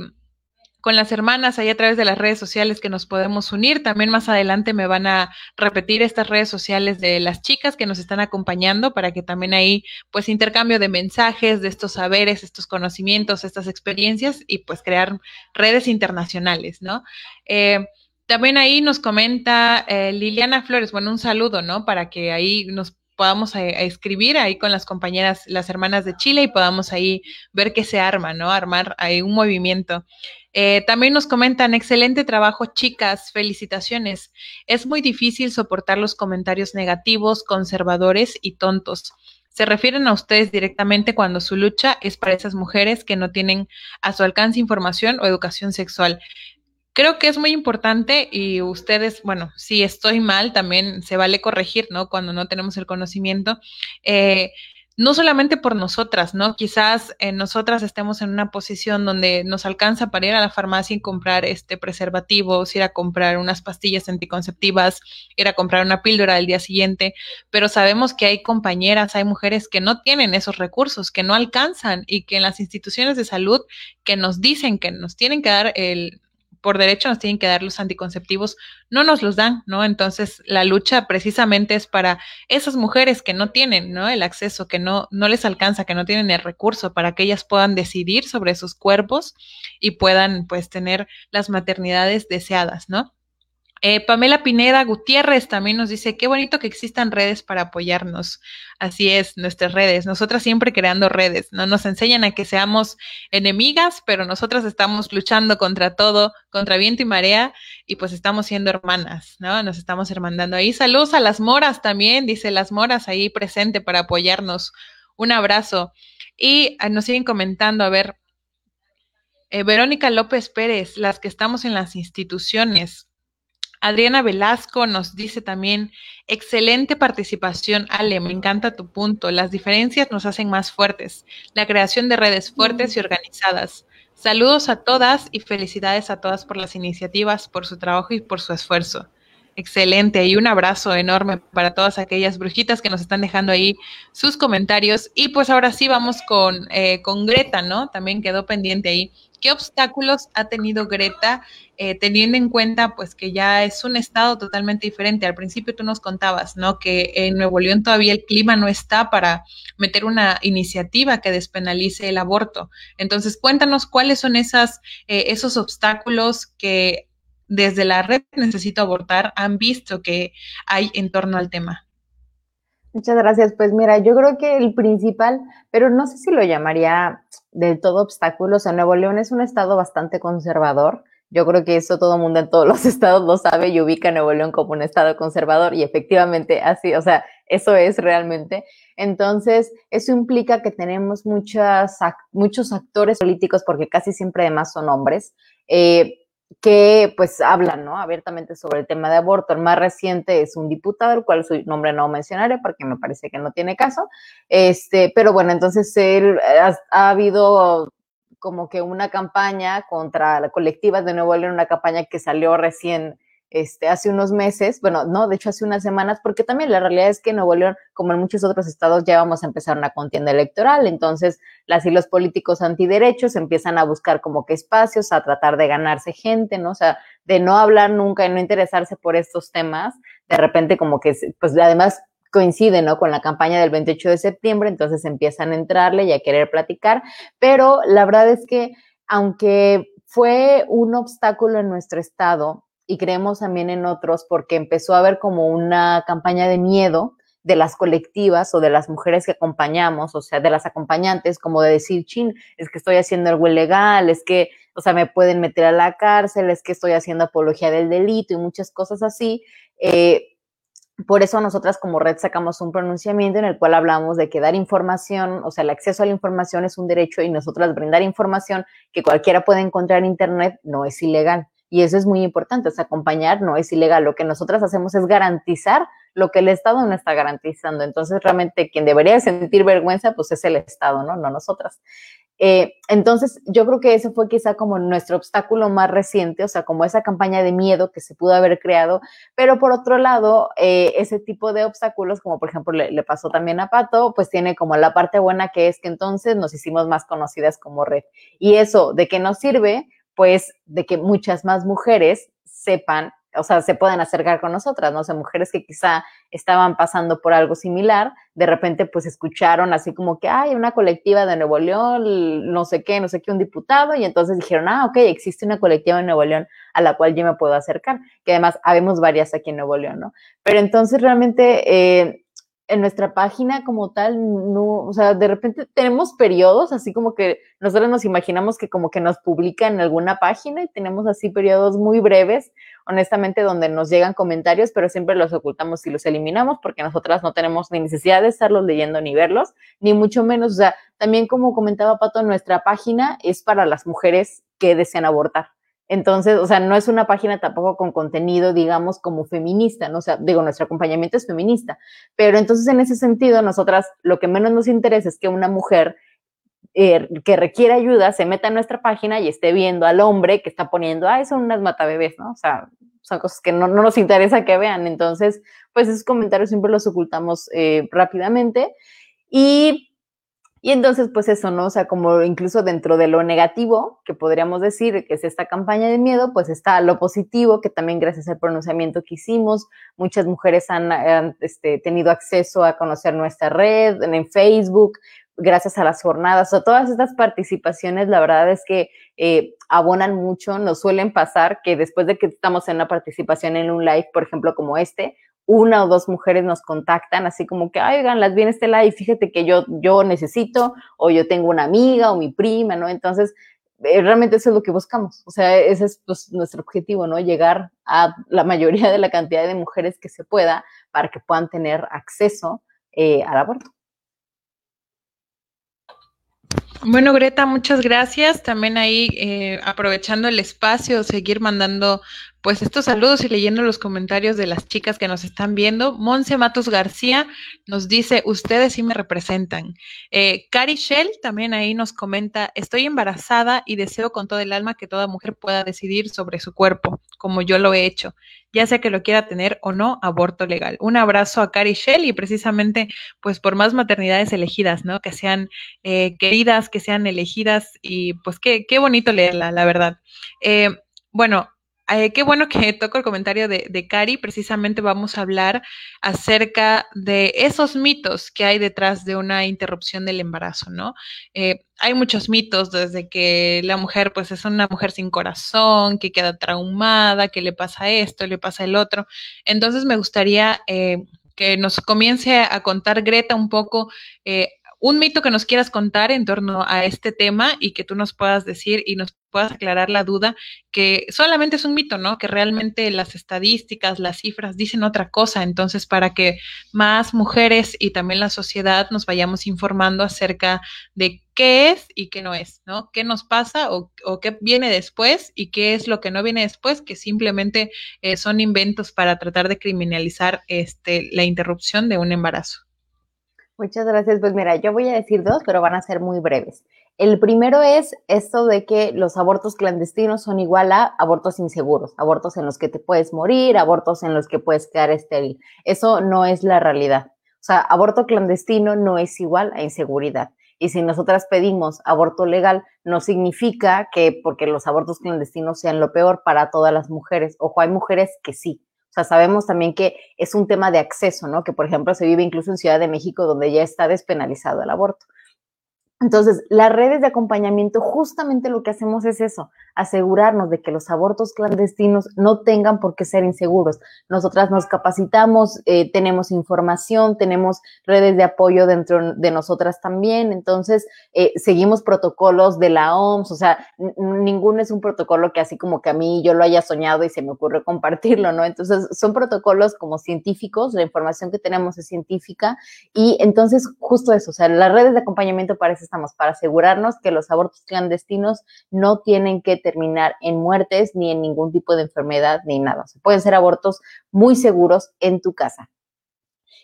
con las hermanas ahí a través de las redes sociales que nos podemos unir. También más adelante me van a repetir estas redes sociales de las chicas que nos están acompañando para que también ahí pues intercambio de mensajes, de estos saberes, estos conocimientos, estas experiencias y pues crear redes internacionales, ¿no? Eh, también ahí nos comenta eh, Liliana Flores, bueno, un saludo, ¿no? Para que ahí nos podamos eh, escribir ahí con las compañeras, las hermanas de Chile y podamos ahí ver qué se arma, ¿no? Armar ahí un movimiento. Eh, también nos comentan, excelente trabajo, chicas, felicitaciones. Es muy difícil soportar los comentarios negativos, conservadores y tontos. Se refieren a ustedes directamente cuando su lucha es para esas mujeres que no tienen a su alcance información o educación sexual. Creo que es muy importante y ustedes, bueno, si estoy mal, también se vale corregir, ¿no? Cuando no tenemos el conocimiento. Eh, no solamente por nosotras, ¿no? Quizás eh, nosotras estemos en una posición donde nos alcanza para ir a la farmacia y comprar este preservativos, ir a comprar unas pastillas anticonceptivas, ir a comprar una píldora al día siguiente, pero sabemos que hay compañeras, hay mujeres que no tienen esos recursos, que no alcanzan y que en las instituciones de salud que nos dicen que nos tienen que dar el por derecho nos tienen que dar los anticonceptivos, no nos los dan, ¿no? Entonces, la lucha precisamente es para esas mujeres que no tienen, ¿no? El acceso, que no, no les alcanza, que no tienen el recurso para que ellas puedan decidir sobre sus cuerpos y puedan, pues, tener las maternidades deseadas, ¿no? Eh, Pamela Pineda Gutiérrez también nos dice, qué bonito que existan redes para apoyarnos. Así es, nuestras redes. Nosotras siempre creando redes, ¿no? Nos enseñan a que seamos enemigas, pero nosotras estamos luchando contra todo, contra viento y marea, y pues estamos siendo hermanas, ¿no? Nos estamos hermandando ahí. Saludos a las moras también, dice las moras ahí presente para apoyarnos. Un abrazo. Y ah, nos siguen comentando, a ver, eh, Verónica López Pérez, las que estamos en las instituciones, Adriana Velasco nos dice también, excelente participación, Ale, me encanta tu punto. Las diferencias nos hacen más fuertes. La creación de redes fuertes y organizadas. Saludos a todas y felicidades a todas por las iniciativas, por su trabajo y por su esfuerzo. Excelente, y un abrazo enorme para todas aquellas brujitas que nos están dejando ahí sus comentarios. Y pues ahora sí vamos con, eh, Greta, ¿no? También quedó pendiente ahí. ¿Qué obstáculos ha tenido Greta eh, teniendo en cuenta pues que ya es un estado totalmente diferente? Al principio tú nos contabas, ¿no? Que en Nuevo León todavía el clima no está para meter una iniciativa que despenalice el aborto. Entonces, cuéntanos cuáles son esas, eh, esos obstáculos que desde la red Necesito Abortar han visto que hay en torno al tema. Muchas gracias. Pues mira, yo creo que el principal, pero no sé si lo llamaría del todo obstáculos. En Nuevo León es un estado bastante conservador. Yo creo que eso todo el mundo en todos los estados lo sabe y ubica Nuevo León como un estado conservador y efectivamente así, o sea, eso es realmente. Entonces, eso implica que tenemos muchas, muchos actores políticos, porque casi siempre además son hombres, eh, que pues hablan ¿no? abiertamente sobre el tema de aborto. El más reciente es un diputado, el cual su nombre no mencionaré porque me parece que no tiene caso. Este, pero bueno, entonces él, ha, ha habido como que una campaña contra la colectiva de Nuevo León, una campaña que salió recién este, hace unos meses, bueno, no, de hecho hace unas semanas, porque también la realidad es que en Nuevo León, como en muchos otros estados, ya vamos a empezar una contienda electoral, entonces las y los políticos antiderechos empiezan a buscar como que espacios, a tratar de ganarse gente, ¿no? O sea, de no hablar nunca y no interesarse por estos temas, de repente como que, pues además coincide, ¿no? Con la campaña del 28 de septiembre, entonces empiezan a entrarle y a querer platicar, pero la verdad es que aunque fue un obstáculo en nuestro estado, y creemos también en otros porque empezó a haber como una campaña de miedo de las colectivas o de las mujeres que acompañamos, o sea, de las acompañantes, como de decir, chin, es que estoy haciendo algo ilegal, es que, o sea, me pueden meter a la cárcel, es que estoy haciendo apología del delito y muchas cosas así. Eh, por eso nosotras como red sacamos un pronunciamiento en el cual hablamos de que dar información, o sea, el acceso a la información es un derecho y nosotras brindar información que cualquiera puede encontrar en Internet no es ilegal. Y eso es muy importante, es acompañar no es ilegal. Lo que nosotras hacemos es garantizar lo que el Estado no está garantizando. Entonces, realmente quien debería sentir vergüenza, pues es el Estado, ¿no? No nosotras. Eh, entonces, yo creo que ese fue quizá como nuestro obstáculo más reciente, o sea, como esa campaña de miedo que se pudo haber creado, pero por otro lado, eh, ese tipo de obstáculos, como por ejemplo le, le, pasó también a Pato, pues tiene como la parte buena que es que entonces nos hicimos más conocidas como red. Y eso, ¿de qué nos sirve? Pues de que muchas más mujeres sepan, o sea, se puedan acercar con nosotras, ¿no? O sea, mujeres que quizá estaban pasando por algo similar, de repente pues escucharon así como que hay una colectiva de Nuevo León, no sé qué, no sé qué, un diputado, y entonces dijeron, ah, ok, existe una colectiva de Nuevo León a la cual yo me puedo acercar, que además habemos varias aquí en Nuevo León, ¿no? Pero entonces realmente... Eh, en nuestra página como tal, no, o sea, de repente tenemos periodos, así como que nosotros nos imaginamos que como que nos publican en alguna página y tenemos así periodos muy breves, honestamente, donde nos llegan comentarios, pero siempre los ocultamos y los eliminamos porque nosotras no tenemos ni necesidad de estarlos leyendo ni verlos, ni mucho menos, o sea, también como comentaba Pato, nuestra página es para las mujeres que desean abortar. Entonces, o sea, no es una página tampoco con contenido, digamos, como feminista, ¿no? O sea, digo, nuestro acompañamiento es feminista, pero entonces en ese sentido, nosotras lo que menos nos interesa es que una mujer eh, que requiere ayuda se meta en nuestra página y esté viendo al hombre que está poniendo, ah, son unas matabebés, ¿no? O sea, son cosas que no, no nos interesa que vean. Entonces, pues esos comentarios siempre los ocultamos eh, rápidamente. Y y entonces, pues eso, ¿no? O sea, como incluso dentro de lo negativo, que podríamos decir que es esta campaña de miedo, pues está lo positivo, que también gracias al pronunciamiento que hicimos, muchas mujeres han, este, tenido acceso a conocer nuestra red en, Facebook, gracias a las jornadas, o todas estas participaciones, la verdad es que eh, abonan mucho, nos suelen pasar que después de que estamos en una participación en un live, por ejemplo, como este, una o dos mujeres nos contactan, así como que, oigan, las vi en este live, fíjate que yo, yo necesito, o yo tengo una amiga o mi prima, ¿no? Entonces, eh, realmente eso es lo que buscamos. O sea, ese es pues, nuestro objetivo, ¿no? Llegar a la mayoría de la cantidad de mujeres que se pueda para que puedan tener acceso eh, al aborto. Bueno, Greta, muchas gracias. También ahí, eh, aprovechando el espacio, seguir mandando pues estos saludos y leyendo los comentarios de las chicas que nos están viendo. Monse Matos García nos dice, ustedes sí me representan. Eh, Cari Shell también ahí nos comenta, estoy embarazada y deseo con todo el alma que toda mujer pueda decidir sobre su cuerpo, como yo lo he hecho, ya sea que lo quiera tener o no, aborto legal. Un abrazo a Cari Shell y precisamente pues por más maternidades elegidas, ¿no? Que sean eh, queridas, que sean elegidas y pues qué, qué bonito leerla, la verdad. Eh, bueno, eh, qué bueno que toco el comentario de, de, Cari. Precisamente vamos a hablar acerca de esos mitos que hay detrás de una interrupción del embarazo, ¿no? Eh, hay muchos mitos desde que la mujer, pues, es una mujer sin corazón, que queda traumada, que le pasa esto, le pasa el otro. Entonces, me gustaría eh, que nos comience a contar Greta un poco un mito que nos quieras contar en torno a este tema y que tú nos puedas decir y nos puedas aclarar la duda que solamente es un mito, ¿no? Que realmente las estadísticas, las cifras dicen otra cosa. Entonces, para que más mujeres y también la sociedad nos vayamos informando acerca de qué es y qué no es, ¿no? ¿Qué nos pasa o, qué viene después y qué es lo que no viene después, que simplemente eh, son inventos para tratar de criminalizar este, la interrupción de un embarazo. Muchas gracias. Pues mira, yo voy a decir dos, pero van a ser muy breves. El primero es esto de que los abortos clandestinos son igual a abortos inseguros, abortos en los que te puedes morir, abortos en los que puedes quedar estéril. Eso no es la realidad. O sea, aborto clandestino no es igual a inseguridad. Y si nosotras pedimos aborto legal, no significa que porque los abortos clandestinos sean lo peor para todas las mujeres. Ojo, hay mujeres que sí, o sea, sabemos también que es un tema de acceso, ¿no? Que, por ejemplo, se vive incluso en Ciudad de México, donde ya está despenalizado el aborto. Entonces, las redes de acompañamiento, justamente lo que hacemos es eso, asegurarnos de que los abortos clandestinos no tengan por qué ser inseguros. Nosotras nos capacitamos, eh, tenemos información, tenemos redes de apoyo dentro de nosotras también, entonces eh, seguimos protocolos de la OMS, o sea, ninguno es un protocolo que así como que a mí yo lo haya soñado y se me ocurre compartirlo, ¿no? Entonces, son protocolos como científicos, la información que tenemos es científica y entonces justo eso, o sea, las redes de acompañamiento parece estamos, para asegurarnos que los abortos clandestinos no tienen que terminar en muertes ni en ningún tipo de enfermedad ni nada. O pueden ser abortos muy seguros en tu casa.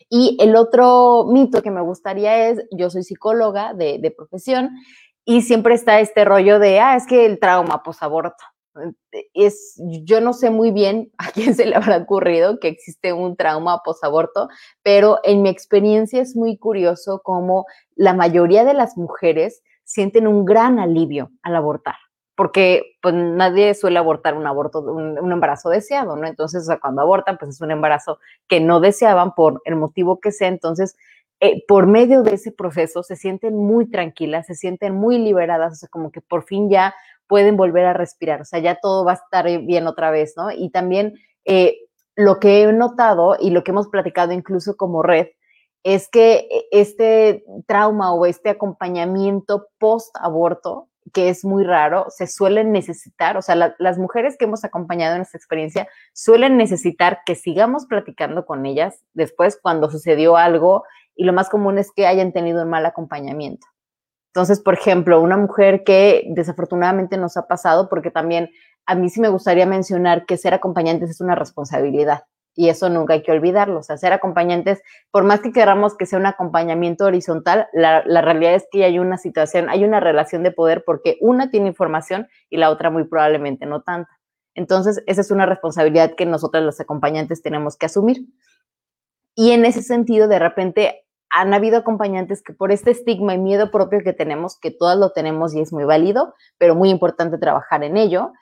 Y el otro mito que me gustaría es, yo soy psicóloga de, de profesión y siempre está este rollo de, ah, es que el trauma posaborto es, yo no sé muy bien a quién se le habrá ocurrido que existe un trauma posaborto, pero en mi experiencia es muy curioso cómo la mayoría de las mujeres sienten un gran alivio al abortar, porque pues nadie suele abortar un aborto, un, embarazo deseado, ¿no? Entonces, cuando abortan, pues es un embarazo que no deseaban por el motivo que sea, entonces eh, por medio de ese proceso se sienten muy tranquilas, se sienten muy liberadas, o sea, como que por fin ya pueden volver a respirar, o sea, ya todo va a estar bien otra vez, ¿no? Y también eh, lo que he notado y lo que hemos platicado incluso como red es que eh, este trauma o este acompañamiento post-aborto, que es muy raro, se suelen necesitar, o sea, las mujeres que hemos acompañado en esta experiencia suelen necesitar que sigamos platicando con ellas después cuando sucedió algo y lo más común es que hayan tenido un mal acompañamiento. Entonces, por ejemplo, una mujer que desafortunadamente nos ha pasado, porque también a mí sí me gustaría mencionar que ser acompañantes es una responsabilidad y eso nunca hay que olvidarlo. O sea, ser acompañantes, por más que queramos que sea un acompañamiento horizontal, la, realidad es que hay una situación, hay una relación de poder porque una tiene información y la otra muy probablemente no tanta. Entonces, esa es una responsabilidad que nosotros los acompañantes tenemos que asumir. Y en ese sentido, de repente, han habido acompañantes que por este estigma y miedo propio que tenemos, que todas lo tenemos y es muy válido, pero muy importante trabajar en ello,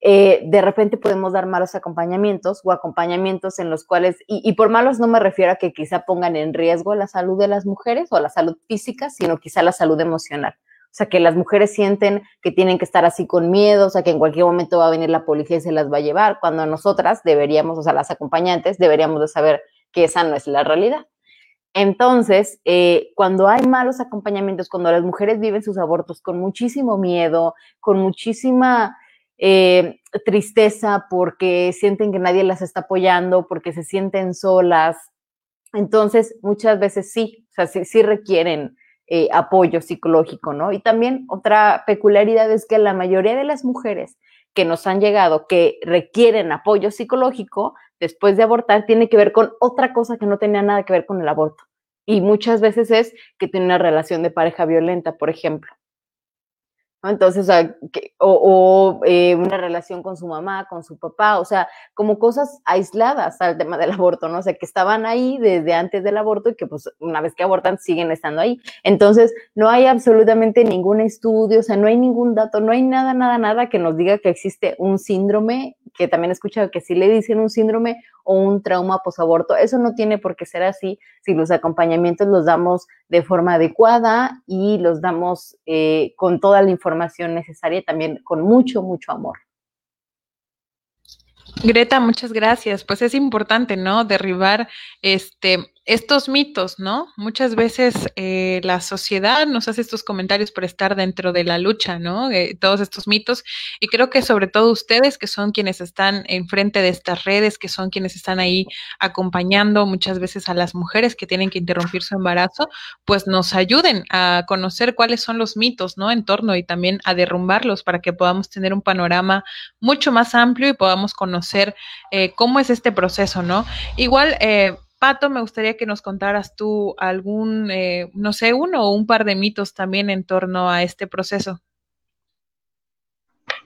eh, de repente podemos dar malos acompañamientos o acompañamientos en los cuales, y, y, por malos no me refiero a que quizá pongan en riesgo la salud de las mujeres o la salud física, sino quizá la salud emocional. O sea, que las mujeres sienten que tienen que estar así con miedo, o sea, que en cualquier momento va a venir la policía y se las va a llevar, cuando nosotras deberíamos, o sea, las acompañantes deberíamos de saber que esa no es la realidad. Entonces, eh, cuando hay malos acompañamientos, cuando las mujeres viven sus abortos con muchísimo miedo, con muchísima eh, tristeza porque sienten que nadie las está apoyando, porque se sienten solas. Entonces, muchas veces sí, o sí requieren eh, apoyo psicológico, ¿no? Y también otra peculiaridad es que la mayoría de las mujeres que nos han llegado que requieren apoyo psicológico después de abortar tiene que ver con otra cosa que no tenía nada que ver con el aborto. Y muchas veces es que tiene una relación de pareja violenta, por ejemplo. Entonces, o, sea, o, eh, una relación con su mamá, con su papá, o sea, como cosas aisladas al tema del aborto, ¿no? O sea, que estaban ahí desde antes del aborto y que pues una vez que abortan siguen estando ahí. Entonces, no hay absolutamente ningún estudio, o sea, no hay ningún dato, no hay nada, nada, nada que nos diga que existe un síndrome, que también he escuchado que si le dicen un síndrome o un trauma posaborto, eso no tiene por qué ser así si los acompañamientos los damos de forma adecuada y los damos eh, con toda la información necesaria, también con mucho, mucho amor. Greta, muchas gracias. Pues es importante, ¿no? Derribar este estos mitos, ¿no? Muchas veces eh, la sociedad nos hace estos comentarios por estar dentro de la lucha, ¿no? Eh, todos estos mitos. Y creo que sobre todo ustedes, que son quienes están enfrente de estas redes, que son quienes están ahí acompañando muchas veces a las mujeres que tienen que interrumpir su embarazo, pues nos ayuden a conocer cuáles son los mitos, ¿no? En torno y también a derrumbarlos para que podamos tener un panorama mucho más amplio y podamos conocer eh, cómo es este proceso, ¿no? Igual, eh, Me gustaría que nos contaras tú algún, eh, no sé, uno o un par de mitos también en torno a este proceso.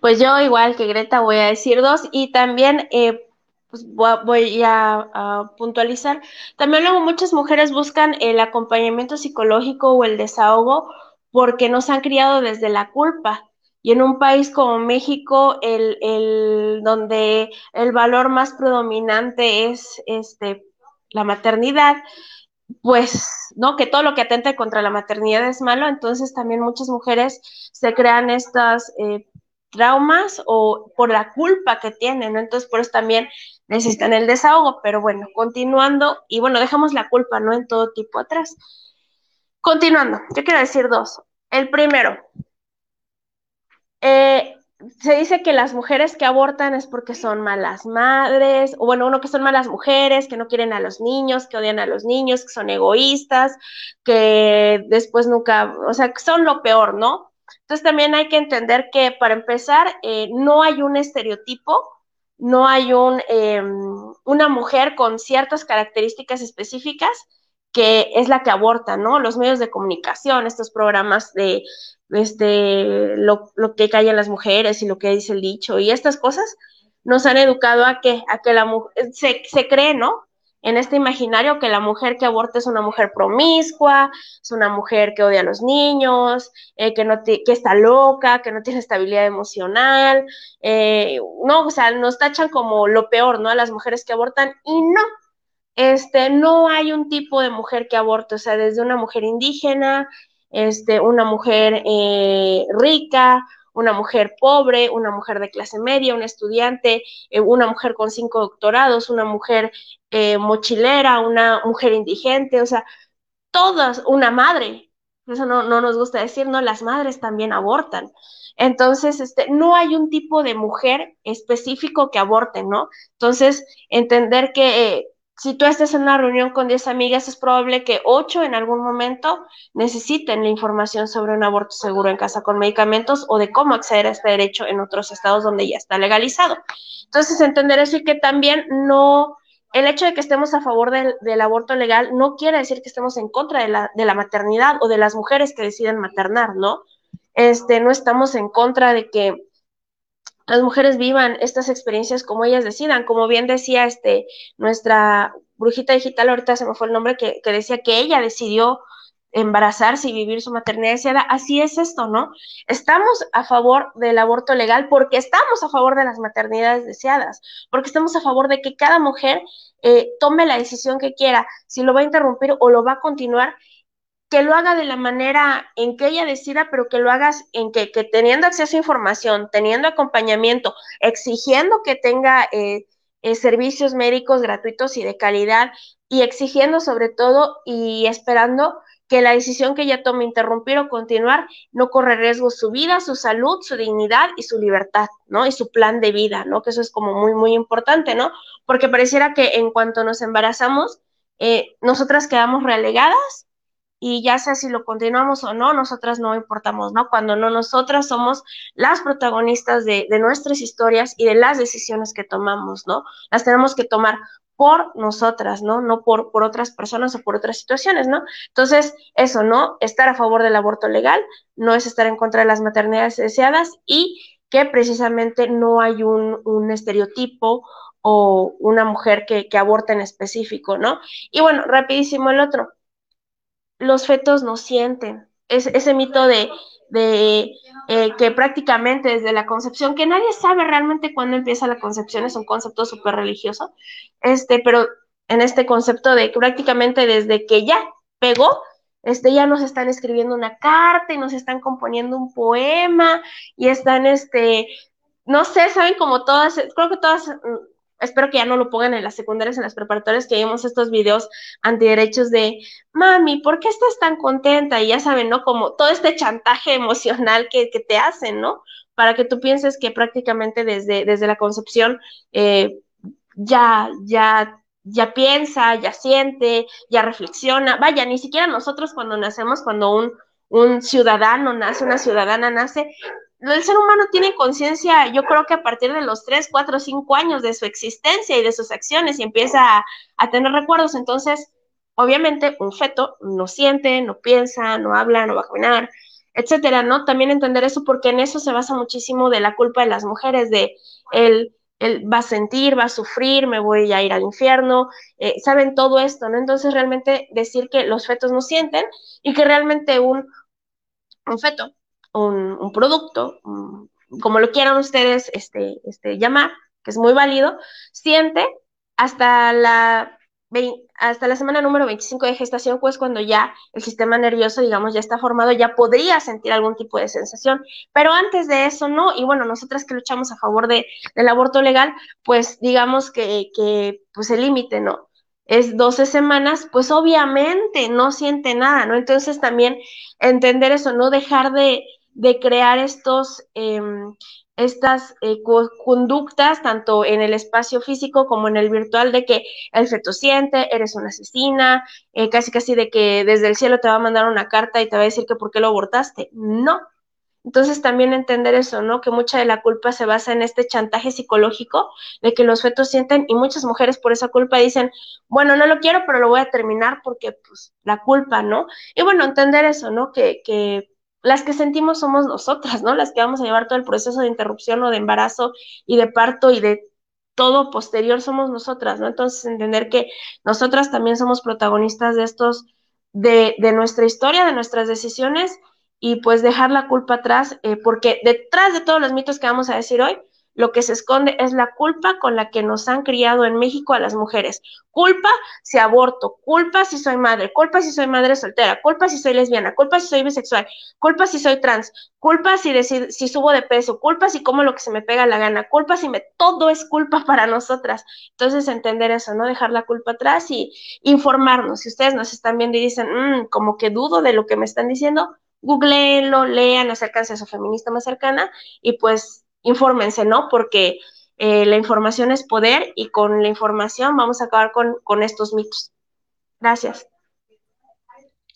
Pues yo, igual que Greta, voy a decir dos y también eh, pues voy a, a, puntualizar. También luego muchas mujeres buscan el acompañamiento psicológico o el desahogo porque nos han criado desde la culpa. Y en un país como México, el, el, donde el valor más predominante es este la maternidad, pues, ¿no? Que todo lo que atenta contra la maternidad es malo, entonces también muchas mujeres se crean estas eh, traumas o por la culpa que tienen, ¿no? Entonces, por eso también necesitan el desahogo, pero bueno, continuando, y bueno, dejamos la culpa, ¿no? En todo tipo atrás. Continuando, yo quiero decir dos. El primero, eh, se dice que las mujeres que abortan es porque son malas madres, o bueno, uno que son malas mujeres, que no quieren a los niños, que odian a los niños, que son egoístas, que después nunca, o sea, que son lo peor, ¿no? Entonces también hay que entender que para empezar, eh, no hay un estereotipo, no hay un, eh, una mujer con ciertas características específicas que es la que aborta, ¿no? Los medios de comunicación, estos programas de este, lo, lo, que callan las mujeres y lo que dice el dicho y estas cosas, nos han educado a que, a que la mujer, se, se cree, ¿no? En este imaginario que la mujer que aborta es una mujer promiscua, es una mujer que odia a los niños, eh, que, no que está loca, que no tiene estabilidad emocional, eh, no, o sea, nos tachan como lo peor, ¿no? A las mujeres que abortan y no, este, no hay un tipo de mujer que aborte, o sea, desde una mujer indígena, este, una mujer eh, rica, una mujer pobre, una mujer de clase media, un estudiante, eh, una mujer con cinco doctorados, una mujer eh, mochilera, una mujer indigente, o sea, todas, una madre, eso no, no, nos gusta decir, no, las madres también abortan. Entonces, este, no hay un tipo de mujer específico que aborte, ¿no? Entonces, entender que si tú estás en una reunión con 10 amigas, es probable que 8 en algún momento necesiten la información sobre un aborto seguro en casa con medicamentos o de cómo acceder a este derecho en otros estados donde ya está legalizado. Entonces, entender eso y que también no, el hecho de que estemos a favor del, aborto legal no quiere decir que estemos en contra de la, de la maternidad o de las mujeres que deciden maternar, ¿no? Este, no estamos en contra de que las mujeres vivan estas experiencias como ellas decidan. Como bien decía este, nuestra brujita digital, ahorita se me fue el nombre, que, decía que ella decidió embarazarse y vivir su maternidad deseada. Así es esto, ¿no? Estamos a favor del aborto legal porque estamos a favor de las maternidades deseadas, porque estamos a favor de que cada mujer eh, tome la decisión que quiera, si lo va a interrumpir o lo va a continuar que lo haga de la manera en que ella decida, pero que lo hagas en que, teniendo acceso a información, teniendo acompañamiento, exigiendo que tenga eh, eh, servicios médicos gratuitos y de calidad, y exigiendo sobre todo y esperando que la decisión que ella tome, interrumpir o continuar, no corre riesgo su vida, su salud, su dignidad y su libertad, ¿no? Y su plan de vida, ¿no? Que eso es como muy, muy importante, ¿no? Porque pareciera que en cuanto nos embarazamos, eh, nosotras quedamos relegadas y ya sea si lo continuamos o no, nosotras no importamos, ¿no? Cuando no nosotras somos las protagonistas de, nuestras historias y de las decisiones que tomamos, ¿no? Las tenemos que tomar por nosotras, ¿no? No por, otras personas o por otras situaciones, ¿no? Entonces, eso, ¿no? Estar a favor del aborto legal no es estar en contra de las maternidades deseadas y que precisamente no hay un, un estereotipo o una mujer que, que aborte en específico, ¿no? Y bueno, rapidísimo el otro los fetos no sienten. Es, ese mito de, de eh, que prácticamente desde la concepción, que nadie sabe realmente cuándo empieza la concepción, es un concepto súper religioso, este, pero en este concepto de que prácticamente desde que ya pegó, este, ya nos están escribiendo una carta y nos están componiendo un poema y están, este, no sé, saben como todas, creo que todas espero que ya no lo pongan en las secundarias, en las preparatorias, que vimos estos videos antiderechos de, mami, ¿por qué estás tan contenta? Y ya saben, ¿no? Como todo este chantaje emocional que, te hacen, ¿no? Para que tú pienses que prácticamente desde, desde la concepción eh, ya, ya ya piensa, ya siente, ya reflexiona. Vaya, ni siquiera nosotros cuando nacemos, cuando un, un ciudadano nace, una ciudadana nace, el ser humano tiene conciencia, yo creo que a partir de los 3, 4, 5 años de su existencia y de sus acciones y empieza a, tener recuerdos. Entonces, obviamente, un feto no siente, no piensa, no habla, no va a caminar, etcétera, ¿no? También entender eso porque en eso se basa muchísimo de la culpa de las mujeres, de él, él va a sentir, va a sufrir, me voy a ir al infierno, eh, saben todo esto, ¿no? Entonces, realmente decir que los fetos no sienten y que realmente un, un feto un, producto, como lo quieran ustedes este, este, llamar, que es muy válido, siente hasta la, hasta la semana número 25 de gestación, pues cuando ya el sistema nervioso, digamos, ya está formado, ya podría sentir algún tipo de sensación, pero antes de eso no, y bueno, nosotras que luchamos a favor de, del aborto legal, pues digamos que, que pues el límite, ¿no? es 12 semanas, pues obviamente no siente nada, ¿no? Entonces también entender eso, no dejar de, de crear estos, em, estas eh, conductas, tanto en el espacio físico como en el virtual, de que el feto siente, eres una asesina, eh, casi casi de que desde el cielo te va a mandar una carta y te va a decir que por qué lo abortaste. No. Entonces también entender eso, ¿no? Que mucha de la culpa se basa en este chantaje psicológico de que los fetos sienten y muchas mujeres por esa culpa dicen, bueno, no lo quiero, pero lo voy a terminar porque pues la culpa, ¿no? Y bueno, entender eso, ¿no? Que, que las que sentimos somos nosotras, ¿no? Las que vamos a llevar todo el proceso de interrupción o de embarazo y de parto y de todo posterior somos nosotras, ¿no? Entonces entender que nosotras también somos protagonistas de estos, de, de nuestra historia, de nuestras decisiones y pues dejar la culpa atrás, eh, porque detrás de todos los mitos que vamos a decir hoy, lo que se esconde es la culpa con la que nos han criado en México a las mujeres. Culpa si aborto, culpa si soy madre, culpa si soy madre soltera, culpa si soy lesbiana, culpa si soy bisexual, culpa si soy trans, culpa si, si subo de peso, culpa si como lo que se me pega la gana, culpa si me... Todo es culpa para nosotras. Entonces entender eso, ¿no? Dejar la culpa atrás y informarnos. Si ustedes nos están viendo y dicen, mm, como que dudo de lo que me están diciendo, googleenlo, lean, acérquense a su feminista más cercana y pues infórmense, ¿no? Porque eh, la información es poder y con la información vamos a acabar con, con estos mitos. Gracias.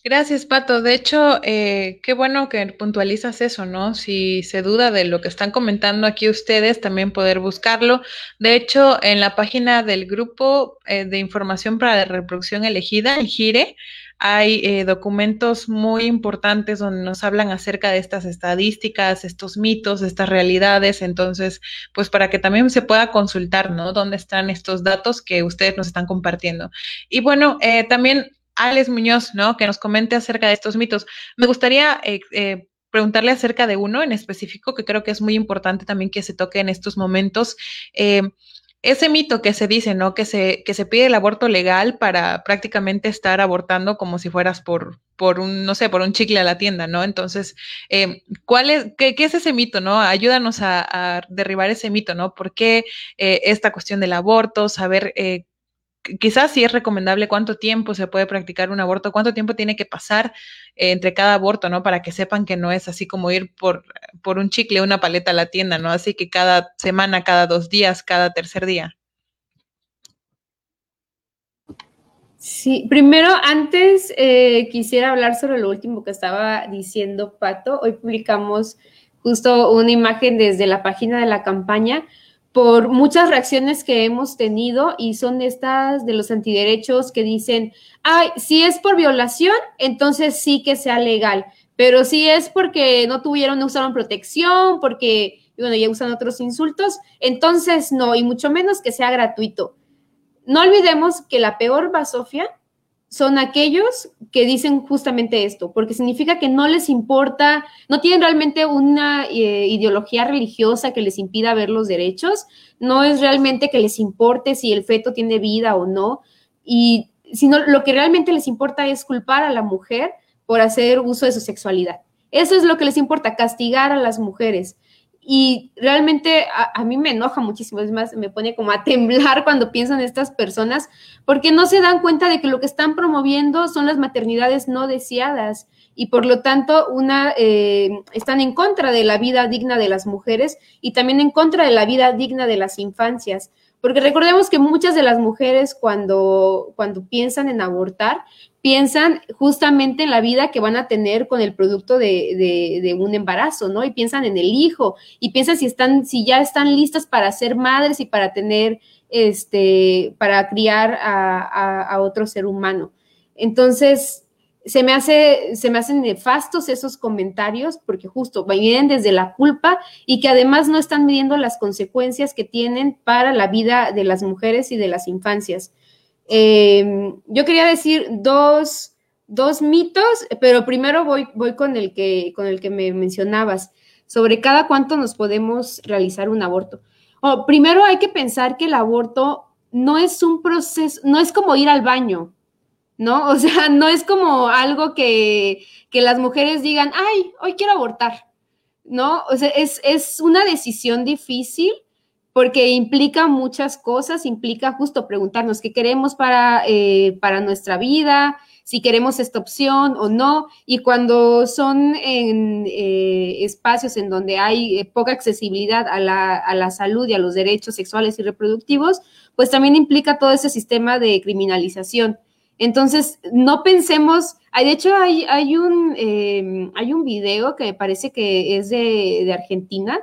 Gracias, Pato. De hecho, eh, qué bueno que puntualizas eso, ¿no? Si se duda de lo que están comentando aquí ustedes, también poder buscarlo. De hecho, en la página del grupo eh, de información para la reproducción elegida, el GIRE, hay eh, documentos muy importantes donde nos hablan acerca de estas estadísticas, estos mitos, estas realidades. Entonces, pues para que también se pueda consultar, ¿no? ¿Dónde están estos datos que ustedes nos están compartiendo? Y bueno, también Alex Muñoz, ¿no? Que nos comente acerca de estos mitos. Me gustaría eh, eh, preguntarle acerca de uno en específico que creo que es muy importante también que se toque en estos momentos. Eh, ese mito que se dice, ¿no? Que se, que se pide el aborto legal para prácticamente estar abortando como si fueras por, por un, no sé, por un chicle a la tienda, ¿no? Entonces, ¿cuál es, qué, es ese mito, no? Ayúdanos a, derribar ese mito, ¿no? ¿Por qué esta cuestión del aborto? Saber quizás sí es recomendable cuánto tiempo se puede practicar un aborto, cuánto tiempo tiene que pasar eh, entre cada aborto, ¿no? Para que sepan que no es así como ir por, por un chicle, una paleta a la tienda, ¿no? Así que cada semana, cada dos días, cada tercer día. Sí, primero, antes eh, quisiera hablar sobre lo último que estaba diciendo Pato. Hoy publicamos justo una imagen desde la página de la campaña por muchas reacciones que hemos tenido y son estas de los antiderechos que dicen, ay, si es por violación, entonces sí que sea legal, pero si es porque no tuvieron, no usaron protección, porque, bueno, ya usan otros insultos, entonces no, y mucho menos que sea gratuito. No olvidemos que la peor basofia son aquellos que dicen justamente esto, porque significa que no les importa, no tienen realmente una eh, ideología religiosa que les impida ver los derechos, no es realmente que les importe si el feto tiene vida o no, y sino lo que realmente les importa es culpar a la mujer por hacer uso de su sexualidad. Eso es lo que les importa, castigar a las mujeres. Y realmente a, mí me enoja muchísimo, es más, me pone como a temblar cuando piensan estas personas, porque no se dan cuenta de que lo que están promoviendo son las maternidades no deseadas y por lo tanto una, eh, están en contra de la vida digna de las mujeres y también en contra de la vida digna de las infancias. Porque recordemos que muchas de las mujeres cuando, cuando piensan en abortar, piensan justamente en la vida que van a tener con el producto de, un embarazo, ¿no? Y piensan en el hijo, y piensan si están, si ya están listas para ser madres y para tener, este, para criar a, otro ser humano. Entonces, se me, hace, se me hacen nefastos esos comentarios porque justo vienen desde la culpa y que además no están midiendo las consecuencias que tienen para la vida de las mujeres y de las infancias. Em, yo quería decir dos, mitos, pero primero voy, voy con, el que, con el que me mencionabas, sobre cada cuánto nos podemos realizar un aborto. Oh, primero hay que pensar que el aborto no es un proceso, no es como ir al baño, ¿no? O sea, no es como algo que, que las mujeres digan, ay, hoy quiero abortar, ¿no? O sea, es, es una decisión difícil porque implica muchas cosas, implica justo preguntarnos qué queremos para, eh, para nuestra vida, si queremos esta opción o no, y cuando son en eh, espacios en donde hay eh, poca accesibilidad a la, a la, salud y a los derechos sexuales y reproductivos, pues también implica todo ese sistema de criminalización. Entonces, no pensemos, de hecho hay, hay, un, hay un video que me parece que es de, Argentina,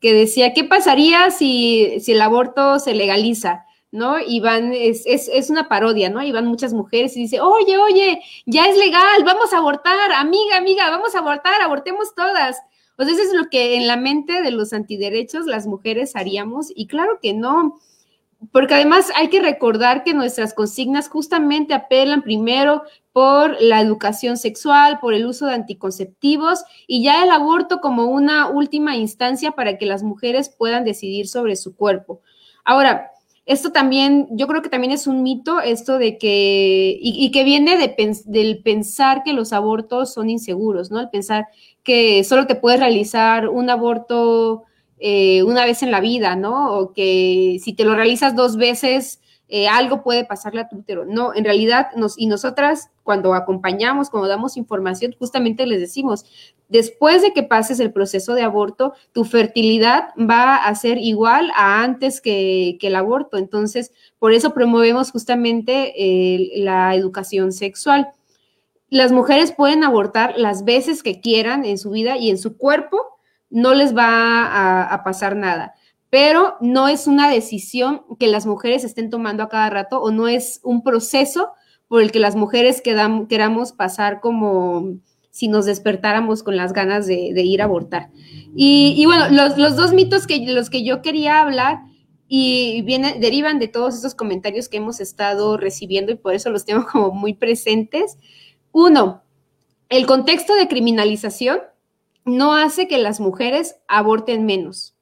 que decía, ¿qué pasaría si, si el aborto se legaliza? ¿no? Y van, es, es, una parodia, ¿no? Y van muchas mujeres y dice, oye, oye, ya es legal, vamos a abortar, amiga, amiga, vamos a abortar, abortemos todas. Pues eso es lo que en la mente de los antiderechos las mujeres haríamos, y claro que no, porque además hay que recordar que nuestras consignas justamente apelan primero por la educación sexual, por el uso de anticonceptivos y ya el aborto como una última instancia para que las mujeres puedan decidir sobre su cuerpo. Ahora, esto también, yo creo que también es un mito, esto de que, y, que viene de, del pensar que los abortos son inseguros, ¿no? El pensar que solo te puedes realizar un aborto eh, una vez en la vida, ¿no? O que si te lo realizas dos veces, eh, algo puede pasarle a tu útero. No, en realidad, nos, y nosotras cuando acompañamos, cuando damos información, justamente les decimos, después de que pases el proceso de aborto, tu fertilidad va a ser igual a antes que, el aborto. Entonces, por eso promovemos justamente la educación sexual. Las mujeres pueden abortar las veces que quieran en su vida y en su cuerpo no les va a, pasar nada pero no es una decisión que las mujeres estén tomando a cada rato o no es un proceso por el que las mujeres queramos pasar como si nos despertáramos con las ganas de, ir a abortar. Y, bueno, los, dos mitos que los que yo quería hablar y viene, derivan de todos esos comentarios que hemos estado recibiendo y por eso los tengo como muy presentes. Uno, el contexto de criminalización no hace que las mujeres aborten menos.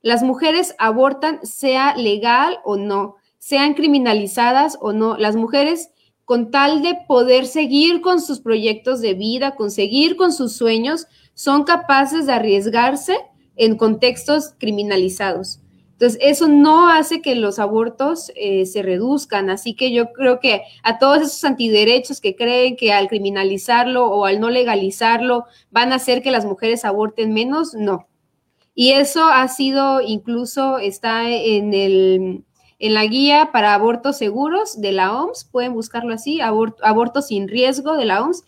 Las mujeres abortan sea legal o no, sean criminalizadas o no. Las mujeres con tal de poder seguir con sus proyectos de vida, conseguir con sus sueños, son capaces de arriesgarse en contextos criminalizados. Entonces, eso no hace que los abortos eh, se reduzcan. Así que yo creo que a todos esos antiderechos que creen que al criminalizarlo o al no legalizarlo van a hacer que las mujeres aborten menos, no. Y eso ha sido incluso, está en el, en la guía para abortos seguros de la OMS, pueden buscarlo así, aborto, sin riesgo de la OMS,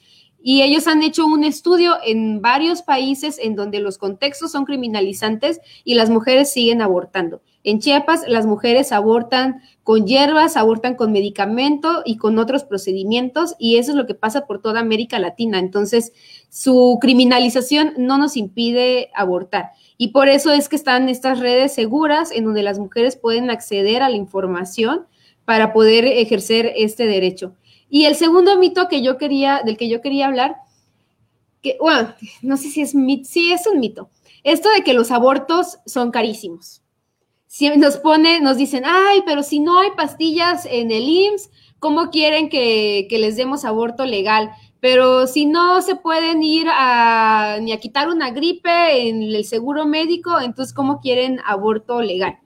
y ellos han hecho un estudio en varios países en donde los contextos son criminalizantes y las mujeres siguen abortando. En Chiapas las mujeres abortan con hierbas, abortan con medicamento y con otros procedimientos y eso es lo que pasa por toda América Latina. Entonces, su criminalización no nos impide abortar. Y por eso es que están estas redes seguras en donde las mujeres pueden acceder a la información para poder ejercer este derecho. Y el segundo mito que yo quería, del que yo quería hablar, que, bueno, no sé si es mito, sí es un mito, esto de que los abortos son carísimos. Si nos pone, nos dicen, ay, pero si no hay pastillas en el IMSS, ¿cómo quieren que, que les demos aborto legal? pero si no se pueden ir a, ni a quitar una gripe en el seguro médico, entonces ¿cómo quieren aborto legal?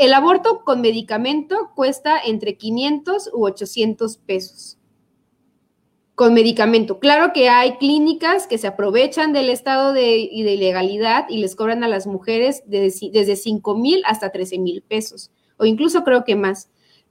El aborto con medicamento cuesta entre 500 u 800 pesos. Con medicamento. Claro que hay clínicas que se aprovechan del estado de, ilegalidad y les cobran a las mujeres desde, desde 5 mil hasta 13 mil pesos, o incluso creo que más.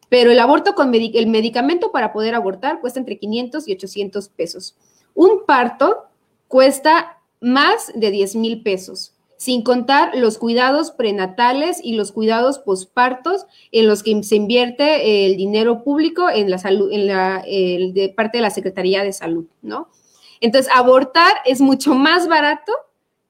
Pero el aborto con el medicamento para poder abortar cuesta entre 500 y 800 pesos. Un parto cuesta más de 10 mil pesos, sin contar los cuidados prenatales y los cuidados pospartos en los que se invierte el dinero público en la salud, en la de parte de la Secretaría de Salud, ¿no? Entonces, abortar es mucho más barato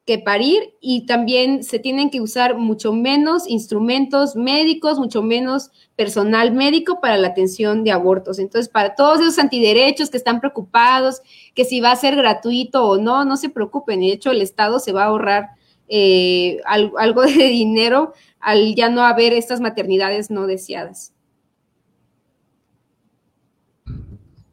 que parir y también se tienen que usar mucho menos instrumentos médicos, mucho menos personal médico para la atención de abortos. Entonces, para todos esos antiderechos que están preocupados, que si va a ser gratuito o no, no se preocupen. De hecho, el Estado se va a ahorrar eh, algo de dinero al ya no haber estas maternidades no deseadas.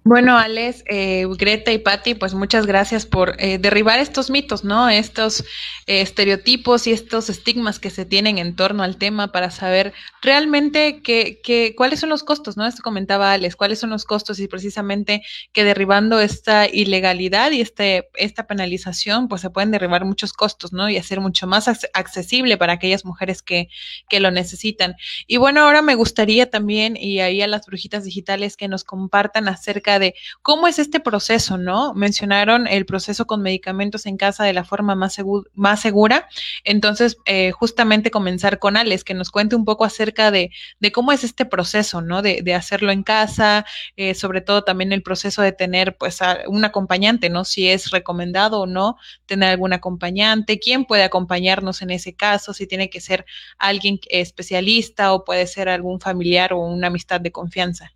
Bueno, Alex, eh, Greta y Patti, pues muchas gracias por eh, derribar estos mitos, ¿no? Estos eh, estereotipos y estos estigmas que se tienen en torno al tema para saber realmente qué, cuáles son los costos, ¿no? Esto comentaba Alex, cuáles son los costos y precisamente que derribando esta ilegalidad y este, esta penalización, pues se pueden derribar muchos costos, ¿no? Y hacer mucho más accesible para aquellas mujeres que, que lo necesitan. Y bueno, ahora me gustaría también, y ahí a las brujitas digitales, que nos compartan acerca de cómo es este proceso, ¿no? Mencionaron el proceso con medicamentos en casa de la forma más, más segura. Entonces, eh, justamente comenzar con Alex, que nos cuente un poco acerca de, cómo es este proceso, ¿no? De, hacerlo en casa, eh, sobre todo también el proceso de tener, pues, un acompañante, ¿no? Si es recomendado o no tener algún acompañante, quién puede acompañarnos en ese caso, si tiene que ser alguien especialista o puede ser algún familiar o una amistad de confianza.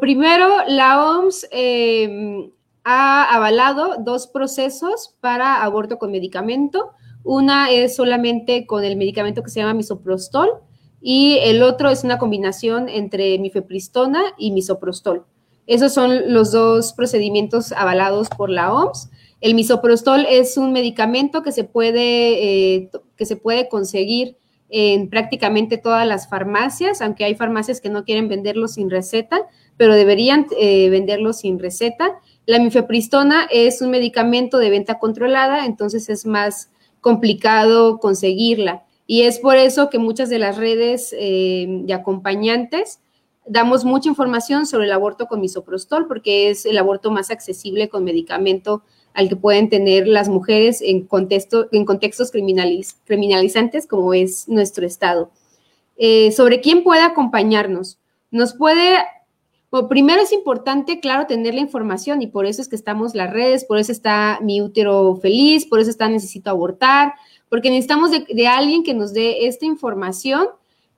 Primero, la OMS em, ha avalado dos procesos para aborto con medicamento. Una es solamente con el medicamento que se llama misoprostol y el otro es una combinación entre mifepristona y misoprostol. Esos son los dos procedimientos avalados por la OMS. El misoprostol es un medicamento que se puede, eh, que se puede conseguir en prácticamente todas las farmacias, aunque hay farmacias que no quieren venderlo sin receta, pero deberían eh, venderlo sin receta. La mifepristona es un medicamento de venta controlada, entonces es más complicado conseguirla. Y es por eso que muchas de las redes eh, de acompañantes damos mucha información sobre el aborto con misoprostol, porque es el aborto más accesible con medicamento al que pueden tener las mujeres en, contexto, en contextos criminalizantes como es nuestro estado. Eh, sobre quién puede acompañarnos. Nos puede, primero es importante, claro, tener la información y por eso es que estamos las redes, por eso está mi útero feliz, por eso está necesito abortar, porque necesitamos de, alguien que nos dé esta información,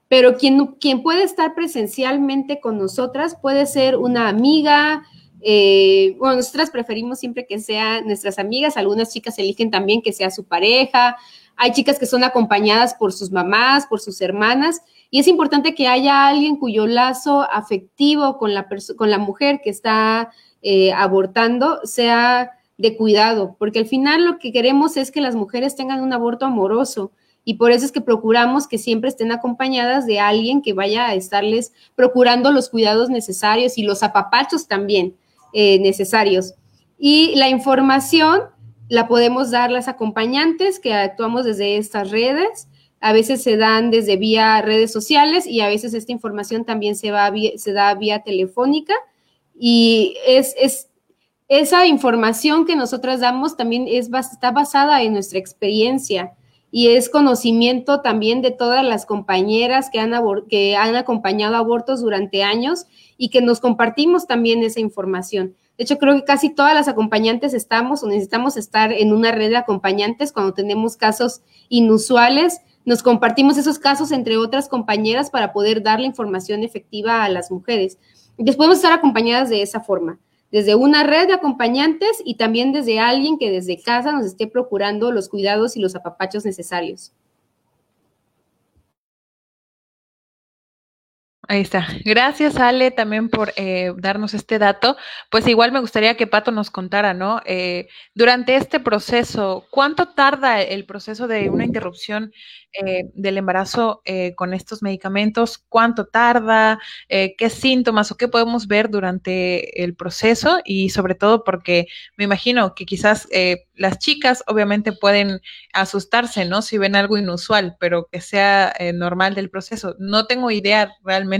pero quien, quien puede estar presencialmente con nosotras puede ser una amiga, eh, bueno, nosotras preferimos siempre que sean nuestras amigas, algunas chicas eligen también que sea su pareja, hay chicas que son acompañadas por sus mamás, por sus hermanas, y es importante que haya alguien cuyo lazo afectivo con la, con la mujer que está eh, abortando sea de cuidado, porque al final lo que queremos es que las mujeres tengan un aborto amoroso y por eso es que procuramos que siempre estén acompañadas de alguien que vaya a estarles procurando los cuidados necesarios y los apapachos también eh, necesarios. Y la información la podemos dar las acompañantes que actuamos desde estas redes. A veces se dan desde vía redes sociales y a veces esta información también se, va se da vía telefónica. Y es, es esa información que nosotras damos también es, está basada en nuestra experiencia y es conocimiento también de todas las compañeras que han, que han acompañado abortos durante años y que nos compartimos también esa información. De hecho, creo que casi todas las acompañantes estamos o necesitamos estar en una red de acompañantes cuando tenemos casos inusuales. Nos compartimos esos casos entre otras compañeras para poder dar la información efectiva a las mujeres. Entonces podemos estar acompañadas de esa forma desde una red de acompañantes y también desde alguien que desde casa nos esté procurando los cuidados y los apapachos necesarios. Ahí está. Gracias, Ale, también por eh, darnos este dato. Pues igual me gustaría que Pato nos contara, ¿no? Eh, durante este proceso, ¿cuánto tarda el proceso de una interrupción eh, del embarazo con estos medicamentos? ¿Cuánto tarda? ¿Qué síntomas o qué podemos ver durante el proceso? Y sobre todo porque me imagino que quizás las chicas obviamente pueden asustarse, ¿no? Si ven algo inusual, pero que sea normal del proceso. No tengo idea realmente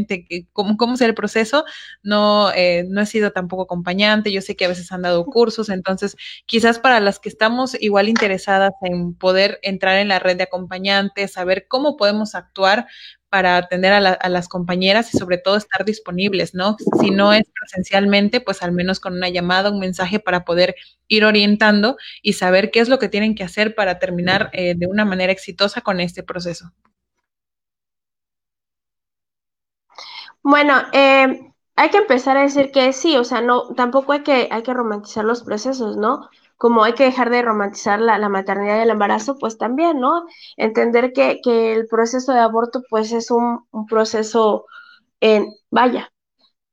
cómo, cómo será el proceso. No, eh, no he sido tampoco acompañante, yo sé que a veces han dado cursos, entonces quizás para las que estamos igual interesadas en poder entrar en la red de acompañantes, saber cómo podemos actuar para atender a, a, las compañeras y sobre todo estar disponibles, ¿no? Si no es presencialmente, pues al menos con una llamada, un mensaje para poder ir orientando y saber qué es lo que tienen que hacer para terminar eh, de una manera exitosa con este proceso. Bueno, eh, hay que empezar a decir que sí, o sea, no, tampoco hay que, hay que romantizar los procesos, ¿no? Como hay que dejar de romantizar la, maternidad y el embarazo, pues también, ¿no? Entender que, que el proceso de aborto, pues es un, un proceso, en, vaya,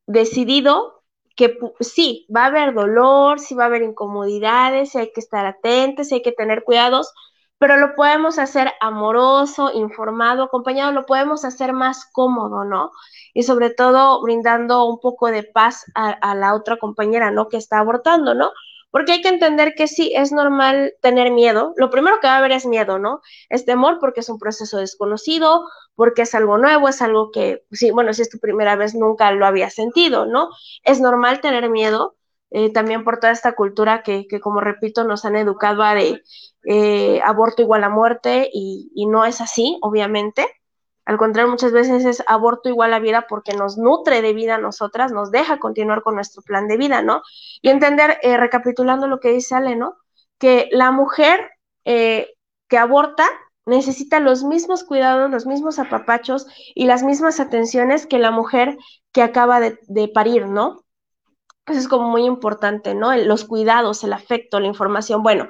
decidido, que sí, va a haber dolor, sí va a haber incomodidades, sí hay que estar atentos, sí hay que tener cuidados, pero lo podemos hacer amoroso, informado, acompañado, lo podemos hacer más cómodo, ¿no? Y sobre todo brindando un poco de paz a, la otra compañera, ¿no? Que está abortando, ¿no? Porque hay que entender que sí, es normal tener miedo. Lo primero que va a haber es miedo, ¿no? Es temor porque es un proceso desconocido, porque es algo nuevo, es algo que, sí, bueno, si es tu primera vez, nunca lo había sentido, ¿no? Es normal tener miedo, eh, también por toda esta cultura que, que, como repito, nos han educado a de eh, aborto igual a muerte y, y, no es así, obviamente. Al contrario, muchas veces es aborto igual a vida porque nos nutre de vida a nosotras, nos deja continuar con nuestro plan de vida, ¿no? Y entender, eh, recapitulando lo que dice Ale, ¿no? Que la mujer que aborta necesita los mismos cuidados, los mismos apapachos y las mismas atenciones que la mujer que acaba de, de parir, ¿no? Eso es como muy importante, ¿no? Los cuidados, el afecto, la información. Bueno,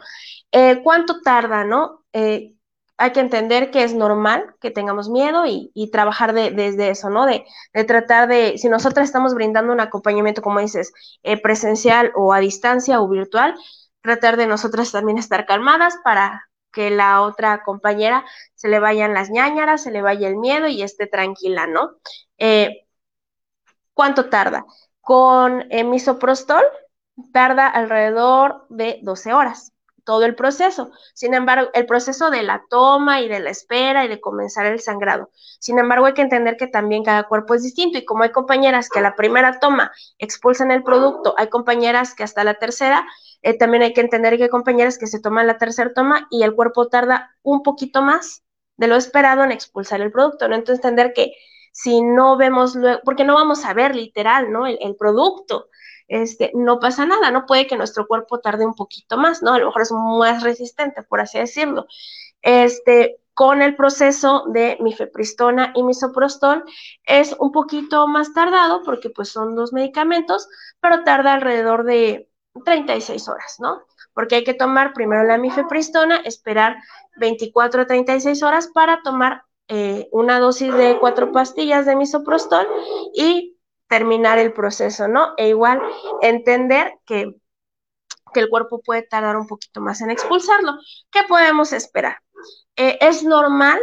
eh, ¿cuánto tarda, no? Eh, hay que entender que es normal que tengamos miedo y, trabajar desde eso, ¿no? De, tratar de, si nosotros estamos brindando un acompañamiento, como dices, eh, presencial o a distancia o virtual, tratar de nosotras también estar calmadas para que la otra compañera se le vayan las ñañaras, se le vaya el miedo y esté tranquila, ¿no? Eh, ¿Cuánto tarda? Con eh, misoprostol tarda alrededor de 12 horas todo el proceso. Sin embargo, el proceso de la toma y de la espera y de comenzar el sangrado. Sin embargo, hay que entender que también cada cuerpo es distinto y como hay compañeras que a la primera toma expulsan el producto, hay compañeras que hasta la tercera, eh, también hay que entender que hay compañeras que se toman la tercera toma y el cuerpo tarda un poquito más de lo esperado en expulsar el producto, ¿no? Entonces, entender que si no vemos luego, porque no vamos a ver literal, ¿no? el producto, este, no pasa nada, no puede que nuestro cuerpo tarde un poquito más, ¿no? A lo mejor es más resistente, por así decirlo. Este, con el proceso de mifepristona y misoprostol es un poquito más tardado porque pues son dos medicamentos, pero tarda alrededor de 36 horas, ¿no? Porque hay que tomar primero la mifepristona, esperar 24 a 36 horas para tomar eh, una dosis de cuatro pastillas de misoprostol y terminar el proceso, ¿no? E igual entender que, que el cuerpo puede tardar un poquito más en expulsarlo. ¿Qué podemos esperar? Eh, es normal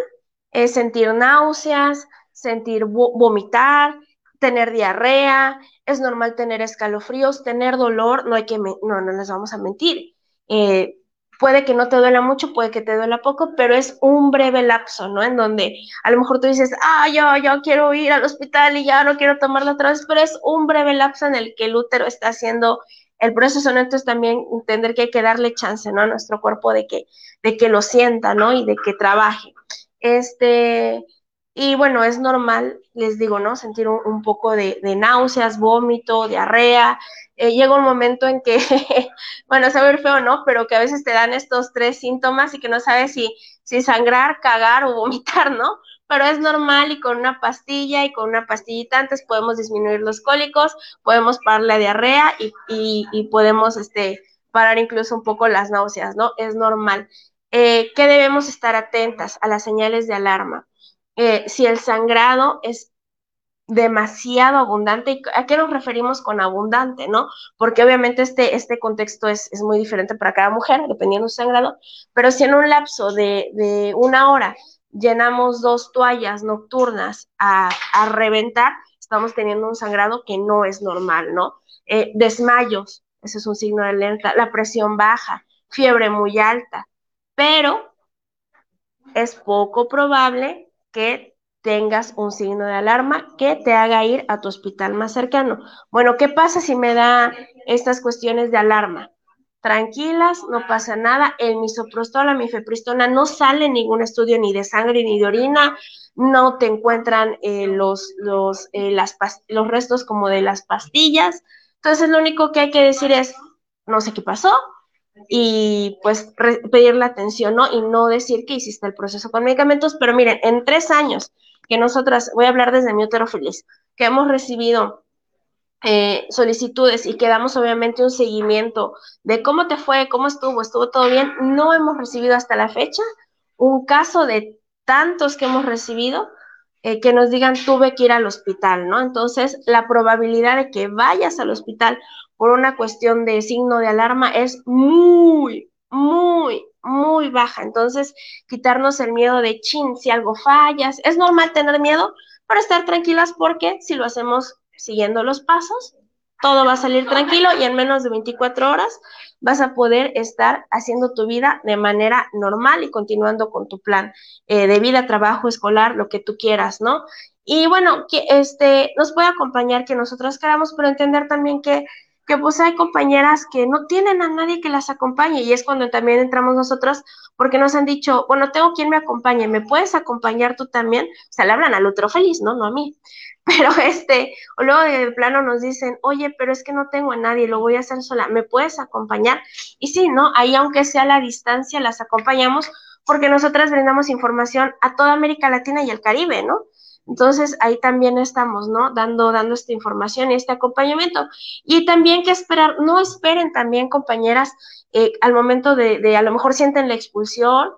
eh, sentir náuseas, sentir vomitar, tener diarrea, es normal tener escalofríos, tener dolor, no hay que, no, no les vamos a mentir. Puede que no te duela mucho, puede que te duela poco, pero es un breve lapso, ¿no? En donde a lo mejor tú dices, ah, yo, yo quiero ir al hospital y ya no quiero tomarla otra vez, pero es un breve lapso en el que el útero está haciendo el proceso, ¿no? Entonces también entender que hay que darle chance, ¿no? A nuestro cuerpo de que, de que lo sienta, ¿no? Y de que trabaje. Este, y bueno, es normal, les digo, ¿no? Sentir un, poco de, de, náuseas, vómito, diarrea, eh, llega un momento en que, bueno, saber feo, ¿no? Pero que a veces te dan estos tres síntomas y que no sabes si, si sangrar, cagar o vomitar, ¿no? Pero es normal y con una pastilla y con una pastillita antes podemos disminuir los cólicos, podemos parar la diarrea y, y, podemos este, parar incluso un poco las náuseas, ¿no? Es normal. Eh, ¿Qué debemos estar atentas a las señales de alarma? Eh, si el sangrado es demasiado abundante. ¿Y a qué nos referimos con abundante, no? Porque obviamente este, este contexto es, muy diferente para cada mujer, dependiendo su sangrado, pero si en un lapso de, una hora llenamos dos toallas nocturnas a, reventar, estamos teniendo un sangrado que no es normal, ¿no? Eh, desmayos, ese es un signo de alerta, la presión baja, fiebre muy alta, pero es poco probable que tengas un signo de alarma que te haga ir a tu hospital más cercano. Bueno, ¿qué pasa si me da estas cuestiones de alarma? Tranquilas, no pasa nada. El misoprostol, la mifepristona, no sale ningún estudio ni de sangre ni de orina, no te encuentran eh, los, los, eh, los restos como de las pastillas. Entonces, lo único que hay que decir es, no sé qué pasó, y pues pedir la atención, ¿no? Y no decir que hiciste el proceso con medicamentos, pero miren, en tres años que nosotras, voy a hablar desde mi útero feliz, que hemos recibido eh, solicitudes y que damos obviamente un seguimiento de cómo te fue, cómo estuvo, estuvo todo bien, no hemos recibido hasta la fecha un caso de tantos que hemos recibido eh, que nos digan tuve que ir al hospital, ¿no? Entonces, la probabilidad de que vayas al hospital por una cuestión de signo de alarma es muy, muy, muy baja. Entonces, quitarnos el miedo de chin, si algo fallas. Es normal tener miedo, pero estar tranquilas porque si lo hacemos siguiendo los pasos, todo va a salir tranquilo y en menos de 24 horas vas a poder estar haciendo tu vida de manera normal y continuando con tu plan eh, de vida, trabajo, escolar, lo que tú quieras, ¿no? Y bueno, que este nos puede acompañar que nosotros queramos, pero entender también que que pues hay compañeras que no tienen a nadie que las acompañe y es cuando también entramos nosotros porque nos han dicho, bueno, tengo quien me acompañe, ¿me puedes acompañar tú también? O sea, le hablan al otro feliz, ¿no? No a mí. Pero este, o luego de plano nos dicen, oye, pero es que no tengo a nadie, lo voy a hacer sola, ¿me puedes acompañar? Y sí, ¿no? Ahí aunque sea a la distancia, las acompañamos porque nosotras brindamos información a toda América Latina y el Caribe, ¿no? Entonces ahí también estamos, ¿no? Dando, dando esta información y este acompañamiento. Y también que esperar, no esperen también compañeras eh, al momento de, de, a lo mejor sienten la expulsión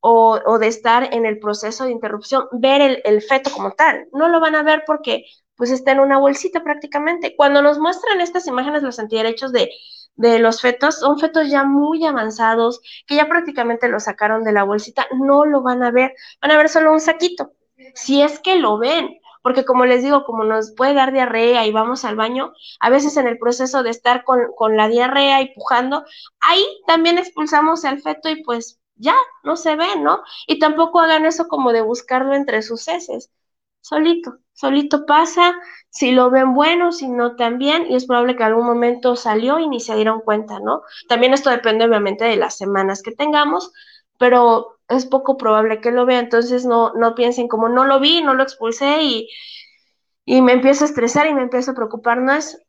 o, o, de estar en el proceso de interrupción, ver el, el feto como tal. No lo van a ver porque pues está en una bolsita prácticamente. Cuando nos muestran estas imágenes los antiderechos de, de los fetos, son fetos ya muy avanzados, que ya prácticamente lo sacaron de la bolsita, no lo van a ver, van a ver solo un saquito, si es que lo ven, porque como les digo, como nos puede dar diarrea y vamos al baño, a veces en el proceso de estar con, con la diarrea y pujando, ahí también expulsamos al feto y pues ya, no se ve, ¿no? Y tampoco hagan eso como de buscarlo entre sus heces, solito, solito pasa, si lo ven bueno, si no también, y es probable que algún momento salió y ni se dieron cuenta, ¿no? También esto depende obviamente de las semanas que tengamos, pero es poco probable que lo vea, entonces no, no piensen como no lo vi, no lo expulsé y, y me empiezo a estresar y me empiezo a preocupar, no es,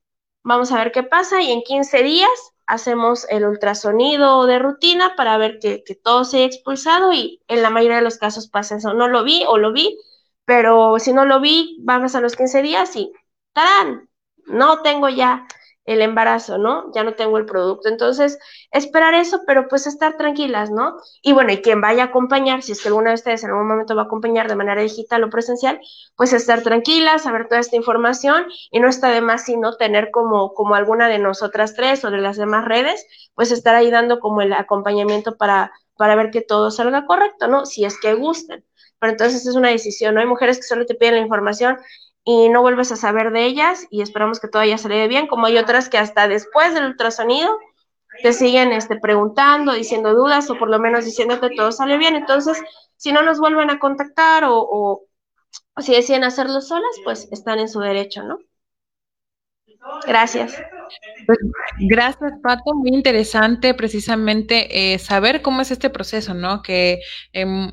vamos a ver qué pasa y en 15 días hacemos el ultrasonido de rutina para ver que, que todo se haya expulsado y en la mayoría de los casos pasa eso, no lo vi o lo vi, pero si no lo vi, vamos a los 15 días y ¡tarán! No tengo ya el embarazo, ¿no? Ya no tengo el producto. Entonces, esperar eso, pero pues estar tranquilas, ¿no? Y bueno, y quien vaya a acompañar, si es que alguna de ustedes en algún momento va a acompañar de manera digital o presencial, pues estar tranquilas, saber toda esta información y no está de más sino tener como, como alguna de nosotras tres o de las demás redes, pues estar ahí dando como el acompañamiento para, para ver que todo salga correcto, ¿no? Si es que gustan. Pero entonces es una decisión, ¿no? Hay mujeres que solo te piden la información y no vuelves a saber de ellas y esperamos que todo haya salido bien, como hay otras que hasta después del ultrasonido te siguen este, preguntando, diciendo dudas o por lo menos diciendo que todo sale bien. Entonces, si no nos vuelven a contactar o, o, si deciden hacerlo solas, pues están en su derecho, ¿no? Gracias. Gracias, Pato. Muy interesante precisamente eh, saber cómo es este proceso, ¿no? Que eh,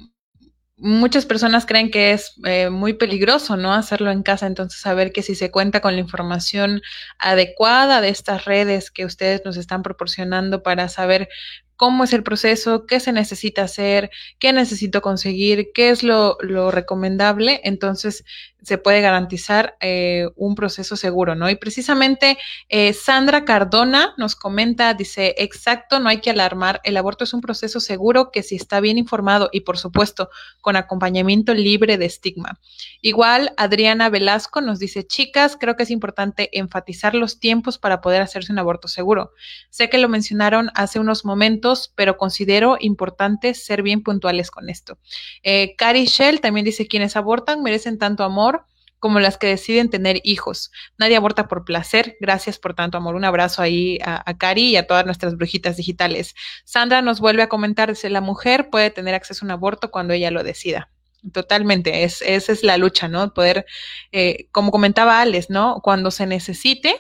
muchas personas creen que es eh, muy peligroso, ¿no? Hacerlo en casa, entonces saber que si se cuenta con la información adecuada de estas redes que ustedes nos están proporcionando para saber cómo es el proceso, qué se necesita hacer, qué necesito conseguir, qué es lo, lo recomendable, entonces se puede garantizar eh, un proceso seguro, ¿no? Y precisamente eh, Sandra Cardona nos comenta, dice, exacto, no hay que alarmar, el aborto es un proceso seguro que si está bien informado y por supuesto con acompañamiento libre de estigma. Igual Adriana Velasco nos dice, chicas, creo que es importante enfatizar los tiempos para poder hacerse un aborto seguro. Sé que lo mencionaron hace unos momentos, pero considero importante ser bien puntuales con esto. Eh, Cari Shell también dice, quienes abortan merecen tanto amor como las que deciden tener hijos. Nadie aborta por placer. Gracias por tanto amor. Un abrazo ahí a, Cari y a todas nuestras brujitas digitales. Sandra nos vuelve a comentar, dice, la mujer puede tener acceso a un aborto cuando ella lo decida. Totalmente, es, esa es la lucha, ¿no? Poder, eh, como comentaba Alex, ¿no? Cuando se necesite,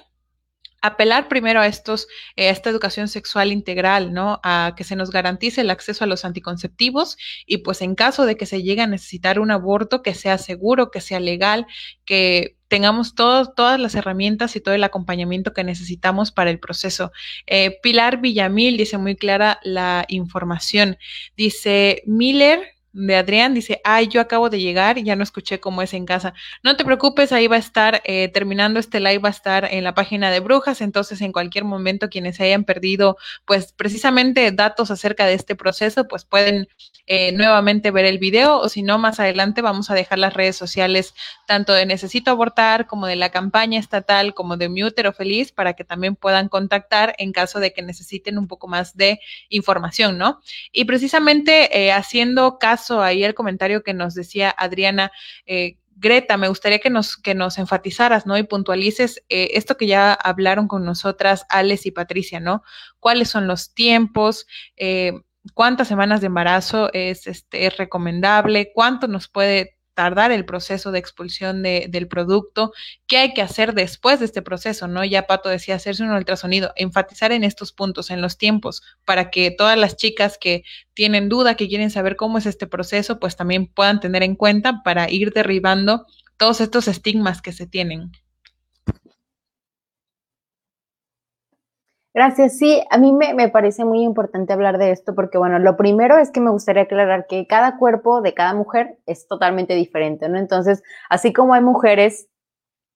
apelar primero a estos, eh, esta educación sexual integral, ¿no? A que se nos garantice el acceso a los anticonceptivos y pues en caso de que se llegue a necesitar un aborto, que sea seguro, que sea legal, que tengamos todas las herramientas y todo el acompañamiento que necesitamos para el proceso. Eh, Pilar Villamil dice muy clara la información. Dice Miller, de Adrián dice, ay, yo acabo de llegar y ya no escuché cómo es en casa. No te preocupes, ahí va a estar, eh, terminando este live, va a estar en la página de Brujas, entonces en cualquier momento quienes hayan perdido, pues precisamente datos acerca de este proceso, pues pueden eh, nuevamente ver el video o si no, más adelante vamos a dejar las redes sociales tanto de Necesito Abortar como de la campaña estatal como de Mi Útero Feliz para que también puedan contactar en caso de que necesiten un poco más de información, ¿no? Y precisamente eh, haciendo caso ahí el comentario que nos decía Adriana. Eh, Greta, me gustaría que nos, que nos enfatizaras, ¿no? Y puntualices eh, esto que ya hablaron con nosotras, Alex y Patricia, ¿no? ¿Cuáles son los tiempos? Eh, ¿Cuántas semanas de embarazo es, este, es recomendable? ¿Cuánto nos puede tardar el proceso de expulsión de, del producto, qué hay que hacer después de este proceso, ¿no? Ya Pato decía hacerse un ultrasonido, enfatizar en estos puntos, en los tiempos, para que todas las chicas que tienen duda, que quieren saber cómo es este proceso, pues también puedan tener en cuenta para ir derribando todos estos estigmas que se tienen. Gracias. Sí, a mí me, parece muy importante hablar de esto porque, bueno, lo primero es que me gustaría aclarar que cada cuerpo de cada mujer es totalmente diferente, ¿no? Entonces, así como hay mujeres,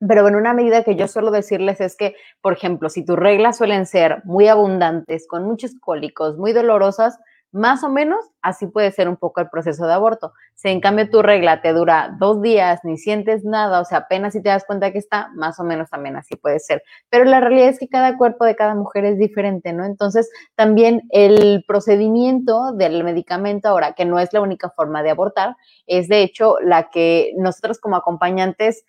pero en una medida que yo suelo decirles es que, por ejemplo, si tus reglas suelen ser muy abundantes, con muchos cólicos, muy dolorosas, Más o menos, así puede ser un poco el proceso de aborto. Si en cambio tu regla te dura dos días, ni sientes nada, o sea, apenas si te das cuenta que está, más o menos también así puede ser. Pero la realidad es que cada cuerpo de cada mujer es diferente, ¿no? Entonces, también el procedimiento del medicamento ahora, que no es la única forma de abortar, es de hecho la que nosotros como acompañantes,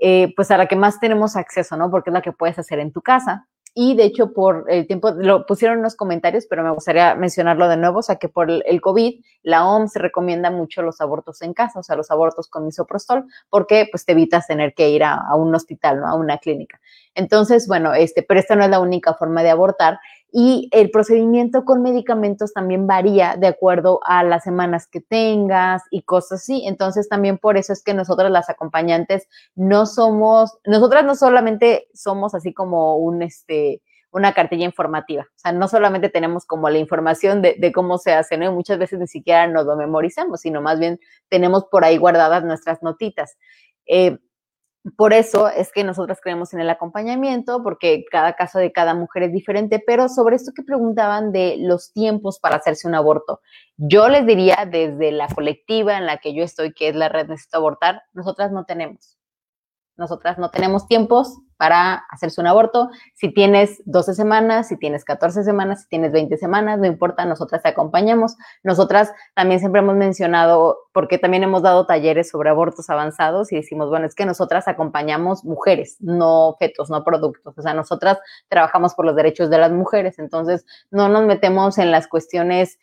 eh, pues a la que más tenemos acceso, ¿no? Porque es la que puedes hacer en tu casa y de hecho por el tiempo, lo pusieron en los comentarios, pero me gustaría mencionarlo de nuevo, o sea que por el COVID, la OMS recomienda mucho los abortos en casa, o sea, los abortos con misoprostol, porque pues te evitas tener que ir a, a un hospital, ¿no? A una clínica. Entonces, bueno, este, pero esta no es la única forma de abortar y el procedimiento con medicamentos también varía de acuerdo a las semanas que tengas y cosas así. Entonces también por eso es que nosotras las acompañantes no somos, nosotras no solamente somos así como un, este, una cartilla informativa. O sea, no solamente tenemos como la información de, cómo se hace, ¿no? muchas veces ni siquiera nos lo memorizamos, sino más bien tenemos por ahí guardadas nuestras notitas. Eh, por eso es que nosotros creemos en el acompañamiento, porque cada caso de cada mujer es diferente, pero sobre esto que preguntaban de los tiempos para hacerse un aborto, yo les diría desde la colectiva en la que yo estoy, que es la red Necesito Abortar, nosotras no tenemos. Nosotras no tenemos tiempos para hacerse un aborto. Si tienes 12 semanas, si tienes 14 semanas, si tienes 20 semanas, no importa, nosotras te acompañamos. Nosotras también siempre hemos mencionado, porque también hemos dado talleres sobre abortos avanzados y decimos, bueno, es que nosotras acompañamos mujeres, no fetos, no productos. O sea, nosotras trabajamos por los derechos de las mujeres, entonces no nos metemos en las cuestiones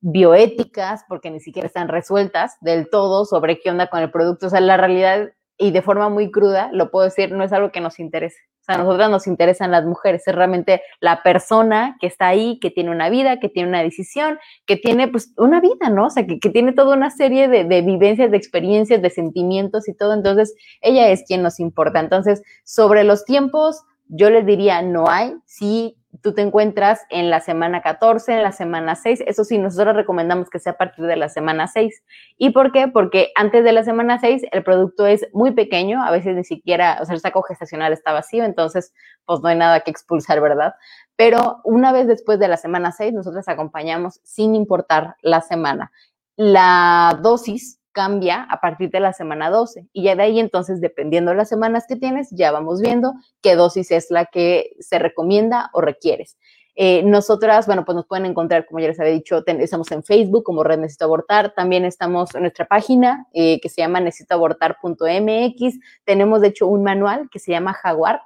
bioéticas, porque ni siquiera están resueltas del todo sobre qué onda con el producto. O sea, la realidad y de forma muy cruda, lo puedo decir, no es algo que nos interese. O sea, a nosotras nos interesan las mujeres, es realmente la persona que está ahí, que tiene una vida, que tiene una decisión, que tiene pues una vida, ¿no? O sea, que, que tiene toda una serie de, de, vivencias, de experiencias, de sentimientos y todo. Entonces, ella es quien nos importa. Entonces, sobre los tiempos, yo les diría, no hay. Sí tú te encuentras en la semana 14, en la semana 6. Eso sí, nosotros recomendamos que sea a partir de la semana 6. ¿Y por qué? Porque antes de la semana 6 el producto es muy pequeño, a veces ni siquiera, o sea, el saco gestacional está vacío, entonces pues no hay nada que expulsar, ¿verdad? Pero una vez después de la semana 6, nosotros acompañamos sin importar la semana. La dosis cambia a partir de la semana 12 y ya de ahí entonces, dependiendo de las semanas que tienes, ya vamos viendo qué dosis es la que se recomienda o requieres. Eh, nosotras, bueno, pues nos pueden encontrar, como ya les había dicho, ten, estamos en Facebook como Red Necesito Abortar, también estamos en nuestra página eh, que se llama necesitoabortar.mx, tenemos de hecho un manual que se llama Jaguar,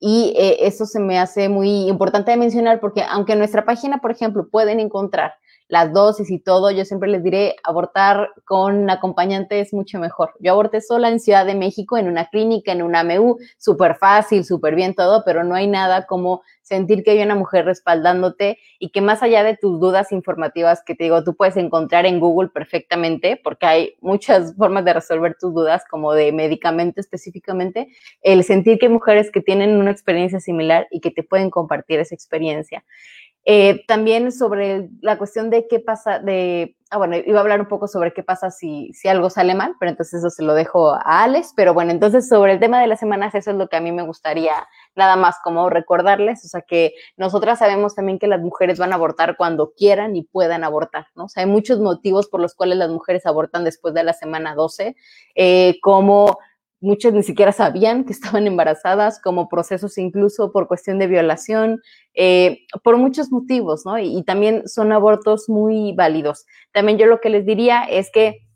y eh, eso se me hace muy importante de mencionar porque aunque en nuestra página, por ejemplo, pueden encontrar las dosis y todo, yo siempre les diré, abortar con acompañante es mucho mejor. Yo aborté sola en Ciudad de México, en una clínica, en una AMU, súper fácil, súper bien todo, pero no hay nada como sentir que hay una mujer respaldándote y que más allá de tus dudas informativas que te digo, tú puedes encontrar en Google perfectamente, porque hay muchas formas de resolver tus dudas, como de medicamento específicamente, el sentir que hay mujeres que tienen una experiencia similar y que te pueden compartir esa experiencia. Eh, también sobre la cuestión de qué pasa, de, ah, bueno, iba a hablar un poco sobre qué pasa si, si algo sale mal, pero entonces eso se lo dejo a Alex, pero bueno, entonces sobre el tema de las semanas, eso es lo que a mí me gustaría nada más como recordarles, o sea que nosotras sabemos también que las mujeres van a abortar cuando quieran y puedan abortar, ¿no? O sea, hay muchos motivos por los cuales las mujeres abortan después de la semana 12, eh, como muchas ni siquiera sabían que estaban embarazadas, como procesos incluso por cuestión de violación, eh, por muchos motivos, ¿no? Y, y, también son abortos muy válidos. También yo lo que les diría es que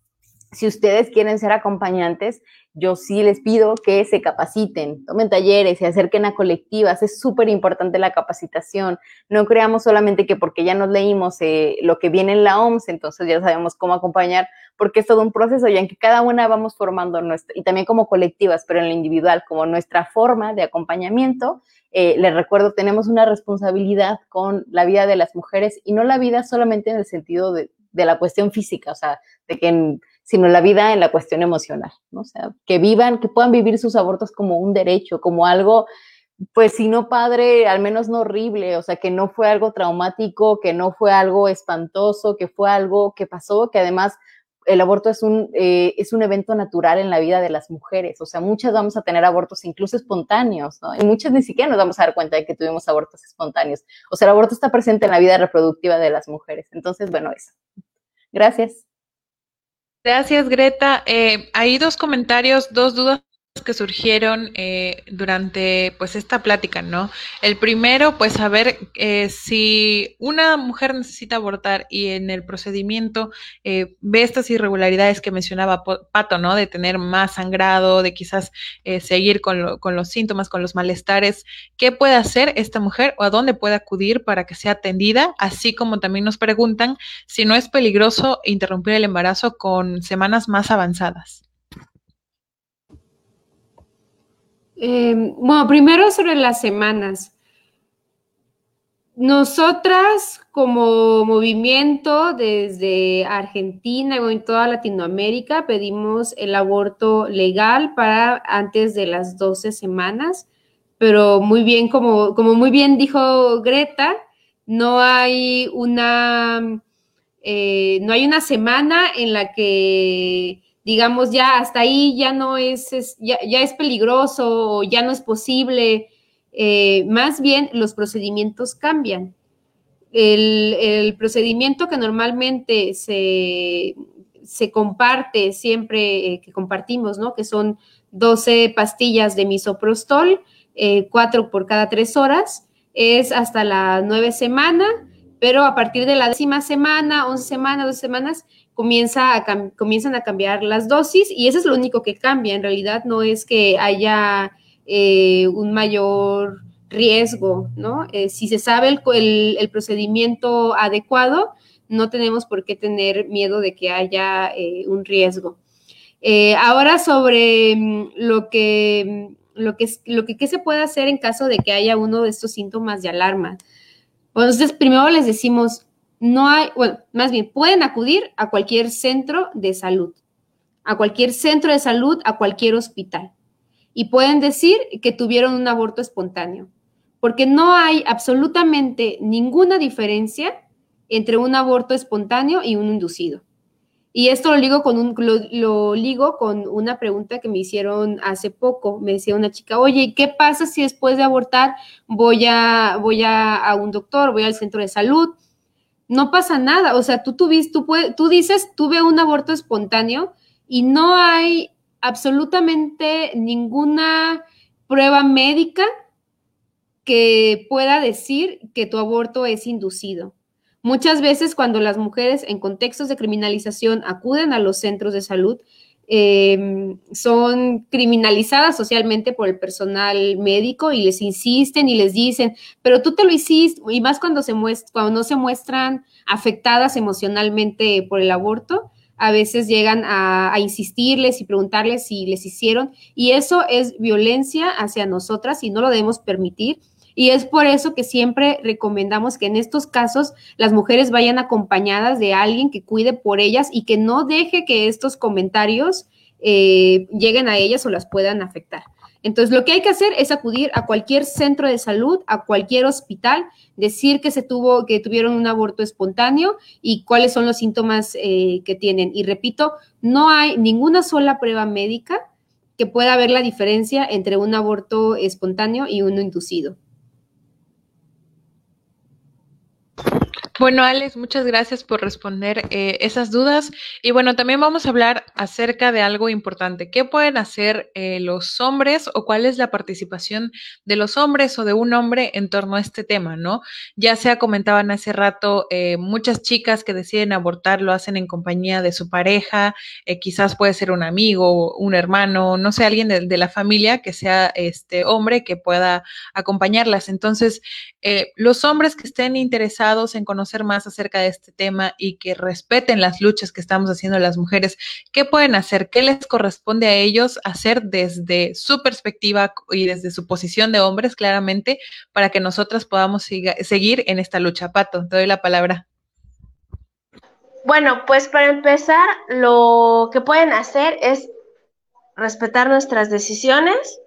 si ustedes quieren ser acompañantes, yo sí les pido que se capaciten, tomen talleres, se acerquen a colectivas. Es súper importante la capacitación. No creamos solamente que porque ya nos leímos eh, lo que viene en la OMS, entonces ya sabemos cómo acompañar, porque es todo un proceso y en que cada una vamos formando nuestra, y también como colectivas, pero en lo individual, como nuestra forma de acompañamiento. Eh, les recuerdo, tenemos una responsabilidad con la vida de las mujeres y no la vida solamente en el sentido de, de la cuestión física, o sea, de que en, sino la vida en la cuestión emocional, ¿no? O sea, que vivan, que puedan vivir sus abortos como un derecho, como algo, pues si no padre, al menos no horrible, o sea, que no fue algo traumático, que no fue algo espantoso, que fue algo que pasó, que además el aborto es un, eh, es un evento natural en la vida de las mujeres. O sea, muchas vamos a tener abortos incluso espontáneos, ¿no? Y muchas ni siquiera nos vamos a dar cuenta de que tuvimos abortos espontáneos. O sea, el aborto está presente en la vida reproductiva de las mujeres. Entonces, bueno, eso. Gracias. Gracias, Greta. Eh, hay dos comentarios, dos dudas que surgieron eh, durante pues esta plática, ¿no? El primero, pues saber eh, si una mujer necesita abortar y en el procedimiento eh, ve estas irregularidades que mencionaba Pato, ¿no? De tener más sangrado, de quizás eh, seguir con, con, los síntomas, con los malestares, ¿qué puede hacer esta mujer o a dónde puede acudir para que sea atendida? Así como también nos preguntan si no es peligroso interrumpir el embarazo con semanas más avanzadas. Eh, bueno, primero sobre las semanas. Nosotras como movimiento desde Argentina y en toda Latinoamérica pedimos el aborto legal para antes de las 12 semanas, pero muy bien, como, como muy bien dijo Greta, no hay una, eh, no hay una semana en la que digamos, ya hasta ahí ya no es, ya, es peligroso ya no es posible. Eh, más bien los procedimientos cambian. El, procedimiento que normalmente se, se comparte siempre, eh, que compartimos, ¿no? Que son 12 pastillas de misoprostol, eh, cuatro por cada tres horas, es hasta la nueve semana, pero a partir de la décima semana, once semanas, dos semanas, comienza comienzan a cambiar las dosis y eso es lo único que cambia. En realidad no es que haya eh, un mayor riesgo, ¿no? Eh, si se sabe el, procedimiento adecuado, no tenemos por qué tener miedo de que haya eh, un riesgo. ahora sobre mm, lo que, mm, lo que, lo que ¿qué se puede hacer en caso de que haya uno de estos síntomas de alarma. entonces, primero les decimos, no hay, bueno, más bien, pueden acudir a cualquier centro de salud, a cualquier centro de salud, a cualquier hospital. Y pueden decir que tuvieron un aborto espontáneo, porque no hay absolutamente ninguna diferencia entre un aborto espontáneo y un inducido. Y esto lo ligo con, un, lo, ligo con una pregunta que me hicieron hace poco. Me decía una chica, oye, ¿qué pasa si después de abortar voy a, voy a un doctor, voy al centro de salud? No pasa nada. O sea, tú, tú, tú dices, tuve un aborto espontáneo y no hay absolutamente ninguna prueba médica que pueda decir que tu aborto es inducido. Muchas veces cuando las mujeres en contextos de criminalización acuden a los centros de salud, Em, son criminalizadas socialmente por el personal médico y les insisten y les dicen, pero tú te lo hiciste, y más cuando, se cuando no se muestran afectadas emocionalmente por el aborto, a veces llegan a, a, insistirles y preguntarles si les hicieron, y eso es violencia hacia nosotras y no lo debemos permitir. Y es por eso que siempre recomendamos que en estos casos las mujeres vayan acompañadas de alguien que cuide por ellas y que no deje que estos comentarios eh, lleguen a ellas o las puedan afectar. Entonces, lo que hay que hacer es acudir a cualquier centro de salud, a cualquier hospital, decir que se tuvo, que tuvieron un aborto espontáneo y cuáles son los síntomas eh, que tienen. Y repito, no hay ninguna sola prueba médica que pueda ver la diferencia entre un aborto espontáneo y uno inducido. Bueno, Alex, muchas gracias por responder eh, esas dudas. Y bueno, también vamos a hablar acerca de algo importante. ¿Qué pueden hacer eh, los hombres o cuál es la participación de los hombres o de un hombre en torno a este tema, no? Ya se comentaban hace rato, eh, muchas chicas que deciden abortar lo hacen en compañía de su pareja, quizás puede ser un amigo, un hermano, no sé, alguien de, de, la familia que sea este hombre que pueda acompañarlas. Entonces, los hombres que estén interesados en conocer más acerca de este tema y que respeten las luchas que estamos haciendo las mujeres, ¿qué pueden hacer? ¿Qué les corresponde a ellos hacer desde su perspectiva y desde su posición de hombres, claramente, para que nosotras podamos seguir en esta lucha? Pato, te doy la palabra. Bueno, pues para empezar, lo que pueden hacer es respetar nuestras decisiones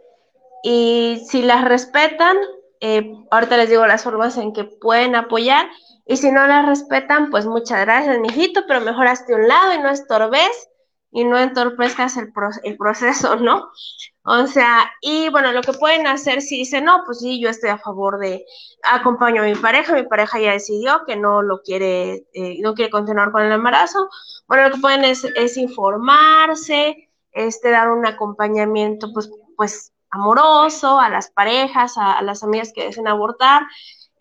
y si las respetan, eh, ahorita les digo las formas en que pueden apoyar Y si no la respetan, pues muchas gracias, mijito, pero mejor hazte un lado y no estorbes y no entorpezcas el, el proceso, ¿no? O sea, y bueno, lo que pueden hacer si dicen, no, pues sí, yo estoy a favor de, acompaño a mi pareja, mi pareja ya decidió que no lo quiere, eh, no quiere continuar con el embarazo, bueno, lo que pueden es, es informarse, este, dar un acompañamiento, pues, pues, amoroso a las parejas, a, a las amigas que deseen abortar,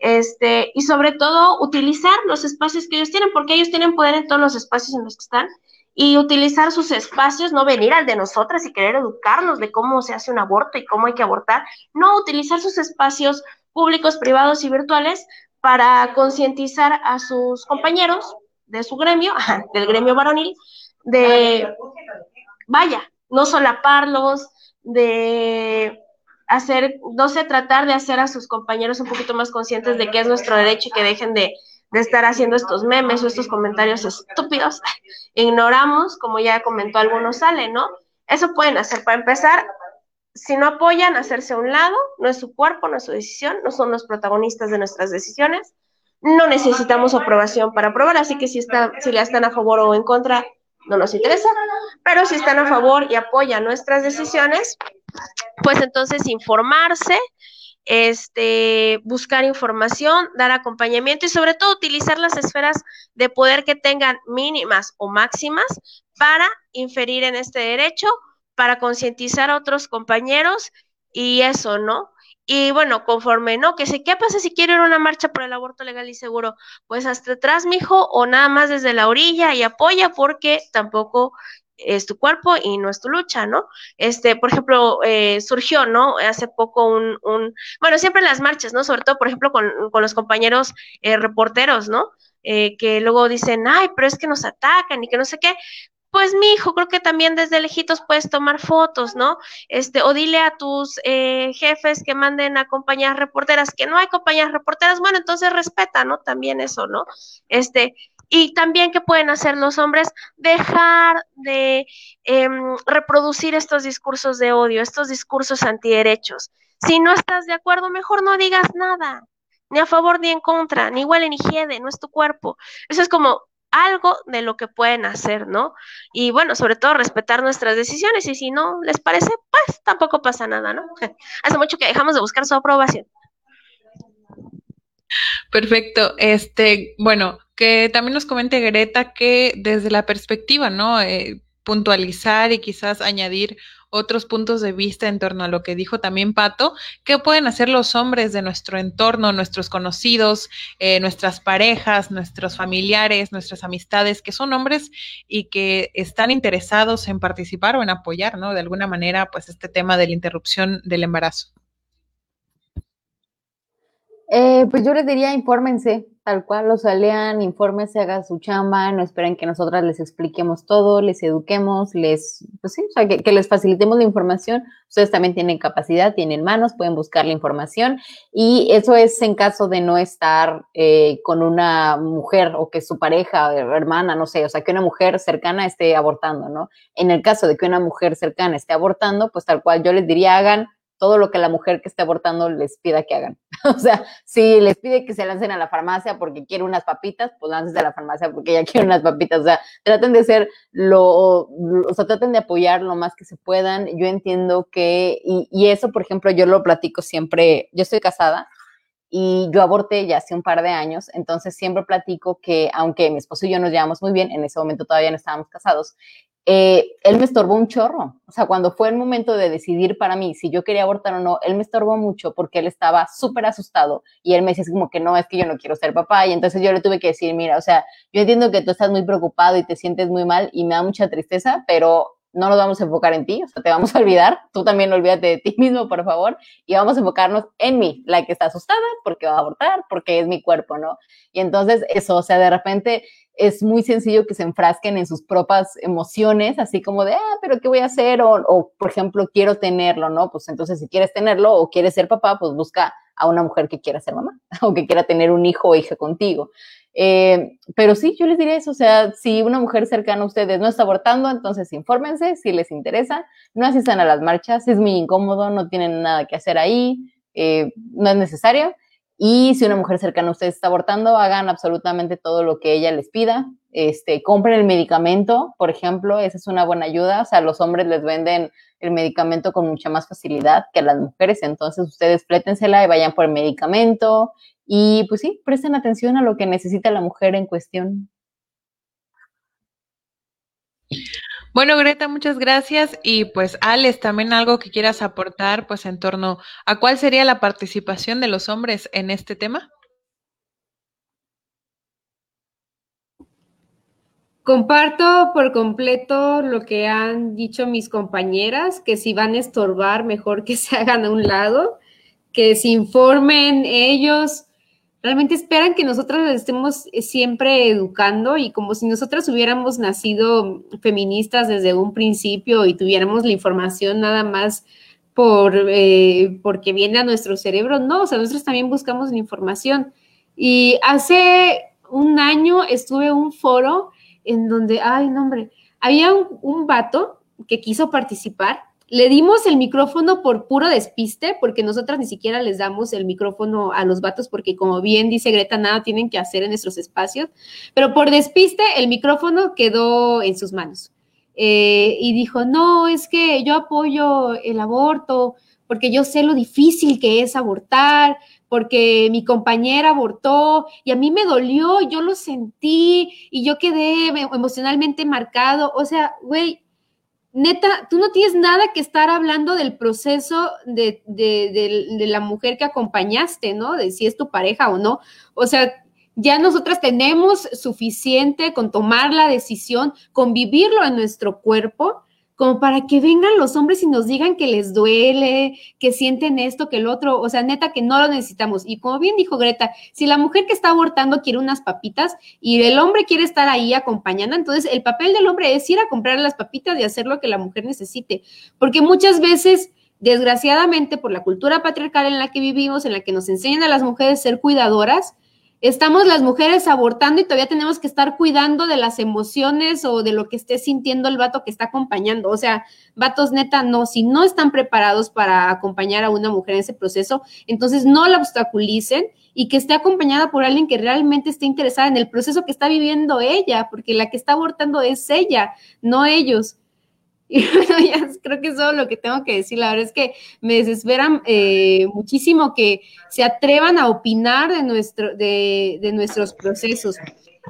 este, y sobre todo utilizar los espacios que ellos tienen, porque ellos tienen poder en todos los espacios en los que están, y utilizar sus espacios, no venir al de nosotras y querer educarnos de cómo se hace un aborto y cómo hay que abortar, no utilizar sus espacios públicos, privados y virtuales para concientizar a sus compañeros de su gremio, del gremio varonil, de, vaya, no solaparlos, de hacer, no sé, tratar de hacer a sus compañeros un poquito más conscientes de que es nuestro derecho y que dejen de de estar haciendo estos memes o estos comentarios estúpidos, ignoramos, como ya comentó algunos sale, ¿no? Eso pueden hacer para empezar. Si no apoyan, hacerse a un lado, no es su cuerpo, no es su decisión, no son los protagonistas de nuestras decisiones. No necesitamos aprobación para aprobar, así que si, está, si ya están a favor o en contra, no nos interesa. Pero si están a favor y apoyan nuestras decisiones, pues entonces informarse, este, buscar información, dar acompañamiento y sobre todo utilizar las esferas de poder que tengan mínimas o máximas para inferir en este derecho, para concientizar a otros compañeros y eso, ¿no? Y bueno, conforme, ¿no? Que sé, ¿qué pasa si quiero ir a una marcha por el aborto legal y seguro? Pues hasta atrás, mijo, o nada más desde la orilla y apoya porque tampoco es tu cuerpo y no es tu lucha, ¿no? Este, por ejemplo, eh, surgió, ¿no? Hace poco un, un, bueno, siempre en las marchas, ¿no? Sobre todo, por ejemplo, con, con los compañeros eh, reporteros, ¿no? Eh, que luego dicen, ay, pero es que nos atacan y que no sé qué. Pues mi hijo, creo que también desde lejitos puedes tomar fotos, ¿no? Este, o dile a tus jefes que manden a compañías reporteras, que no hay compañías reporteras, bueno, entonces respeta, ¿no? También eso, ¿no? Este, y también que pueden hacer los hombres, dejar de em, reproducir estos discursos de odio, estos discursos antiderechos. Si no estás de acuerdo, mejor no digas nada, ni a favor ni en contra, ni igual ni hiede, no es tu cuerpo. Eso es como algo de lo que pueden hacer, ¿no? Y bueno, sobre todo respetar nuestras decisiones y si no les parece, pues tampoco pasa nada, ¿no? Hace mucho que dejamos de buscar su aprobación. Perfecto. Este, bueno, que también nos comente Greta que desde la perspectiva, ¿no? Eh, puntualizar y quizás añadir otros puntos de vista en torno a lo que dijo también Pato, ¿qué pueden hacer los hombres de nuestro entorno, nuestros conocidos, eh, nuestras parejas, nuestros familiares, nuestras amistades, que son hombres y que están interesados en participar o en apoyar, ¿no? De alguna manera, pues este tema de la interrupción del embarazo. Eh, pues yo les diría, infórmense, tal cual, o sea, lean, infórmense, hagan su chamba, no esperen que nosotras les expliquemos todo, les eduquemos, les, pues sí, o sea, que, les facilitemos la información. Ustedes también tienen capacidad, tienen manos, pueden buscar la información y eso es en caso de no estar eh, con una mujer o que su pareja, hermana, no sé, o sea, que una mujer cercana esté abortando, ¿no? En el caso de que una mujer cercana esté abortando, pues tal cual yo les diría, hagan todo lo que la mujer que esté abortando les pida que hagan. o sea, si les pide que se lancen a la farmacia porque quiere unas papitas, pues láncense a la farmacia porque ella quiere unas papitas. O sea, traten de ser lo, o sea, traten de apoyar lo más que se puedan. Yo entiendo que, y, y eso, por ejemplo, yo lo platico siempre, yo estoy casada, y yo aborté ya hace un par de años, entonces siempre platico que aunque mi esposo y yo nos llevamos muy bien, en ese momento todavía no estábamos casados, eh, él me estorbó un chorro. O sea, cuando fue el momento de decidir para mí si yo quería abortar o no, él me estorbó mucho porque él estaba súper asustado y él me decía como que no, es que yo no quiero ser papá. Y entonces yo le tuve que decir, mira, o sea, yo entiendo que tú estás muy preocupado y te sientes muy mal y me da mucha tristeza, pero no nos vamos a enfocar en ti, o sea, te vamos a olvidar, tú también olvídate de ti mismo, por favor, y vamos a enfocarnos en mí, la que está asustada porque va a abortar, porque es mi cuerpo, ¿no? Y entonces eso, o sea, de repente es muy sencillo que se enfrasquen en sus propias emociones, así como de, ah, pero ¿qué voy a hacer? O, por ejemplo, quiero tenerlo, ¿no? Pues entonces si quieres tenerlo o quieres ser papá, pues busca a una mujer que quiera ser mamá o que quiera tener un hijo o hija contigo. Eh, pero sí, yo les diría eso, o sea, si una mujer cercana a ustedes no está abortando, entonces infórmense si les interesa, no asistan a las marchas, es muy incómodo, no tienen nada que hacer ahí, eh, no es necesario Y si una mujer cercana a ustedes está abortando, hagan absolutamente todo lo que ella les pida. Este, compren el medicamento, por ejemplo, esa es una buena ayuda. O sea, los hombres les venden el medicamento con mucha más facilidad que a las mujeres, entonces ustedes flétensela y vayan por el medicamento. Y pues sí, presten atención a lo que necesita la mujer en cuestión. Bueno, Greta, muchas gracias. Y pues, Alex, también algo que quieras aportar, pues, en torno a cuál sería la participación de los hombres en este tema. Comparto por completo lo que han dicho mis compañeras, que si van a estorbar, mejor que se hagan a un lado, que se informen ellos realmente esperan que nosotras les estemos eh, siempre educando y como si nosotras hubiéramos nacido feministas desde un principio y tuviéramos la información nada más por, eh, porque viene a nuestro cerebro. No, o sea, nosotros también buscamos la información. Y hace un año estuve en un foro en donde, ay, no, hombre, había un, un vato que quiso participar le dimos el micrófono por puro despiste, porque nosotras ni siquiera les damos el micrófono a los vatos, porque como bien dice Greta, nada tienen que hacer en nuestros espacios, pero por despiste el micrófono quedó en sus manos. Eh, y dijo, no, es que yo apoyo el aborto, porque yo sé lo difícil que es abortar, porque mi compañera abortó y a mí me dolió, yo lo sentí y yo quedé emocionalmente marcado. O sea, güey, neta, tú no tienes nada que estar hablando del proceso de, la mujer que acompañaste, ¿no? De si es tu pareja o no. O sea, ya nosotras tenemos suficiente con tomar la decisión, con vivirlo en nuestro cuerpo como para que vengan los hombres y nos digan que les duele, que sienten esto, que el otro, o sea, neta que no lo necesitamos. Y como bien dijo Greta, si la mujer que está abortando quiere unas papitas y el hombre quiere estar ahí acompañando, entonces el papel del hombre es ir a comprar las papitas y hacer lo que la mujer necesite, porque muchas veces desgraciadamente por la cultura patriarcal en la que vivimos, en la que nos enseñan a las mujeres ser cuidadoras, estamos las mujeres abortando y todavía tenemos que estar cuidando de las emociones o de lo que esté sintiendo el vato que está acompañando. O sea, vatos neta, no, si no están preparados para acompañar a una mujer en ese proceso, entonces no la obstaculicen y que esté acompañada por alguien que realmente esté interesada en el proceso que está viviendo ella, porque la que está abortando es ella, no ellos. Y bueno, ya creo que es todo lo que tengo que decir. La verdad es que me desesperan eh, muchísimo que se atrevan a opinar de, nuestro, de, de, nuestros procesos.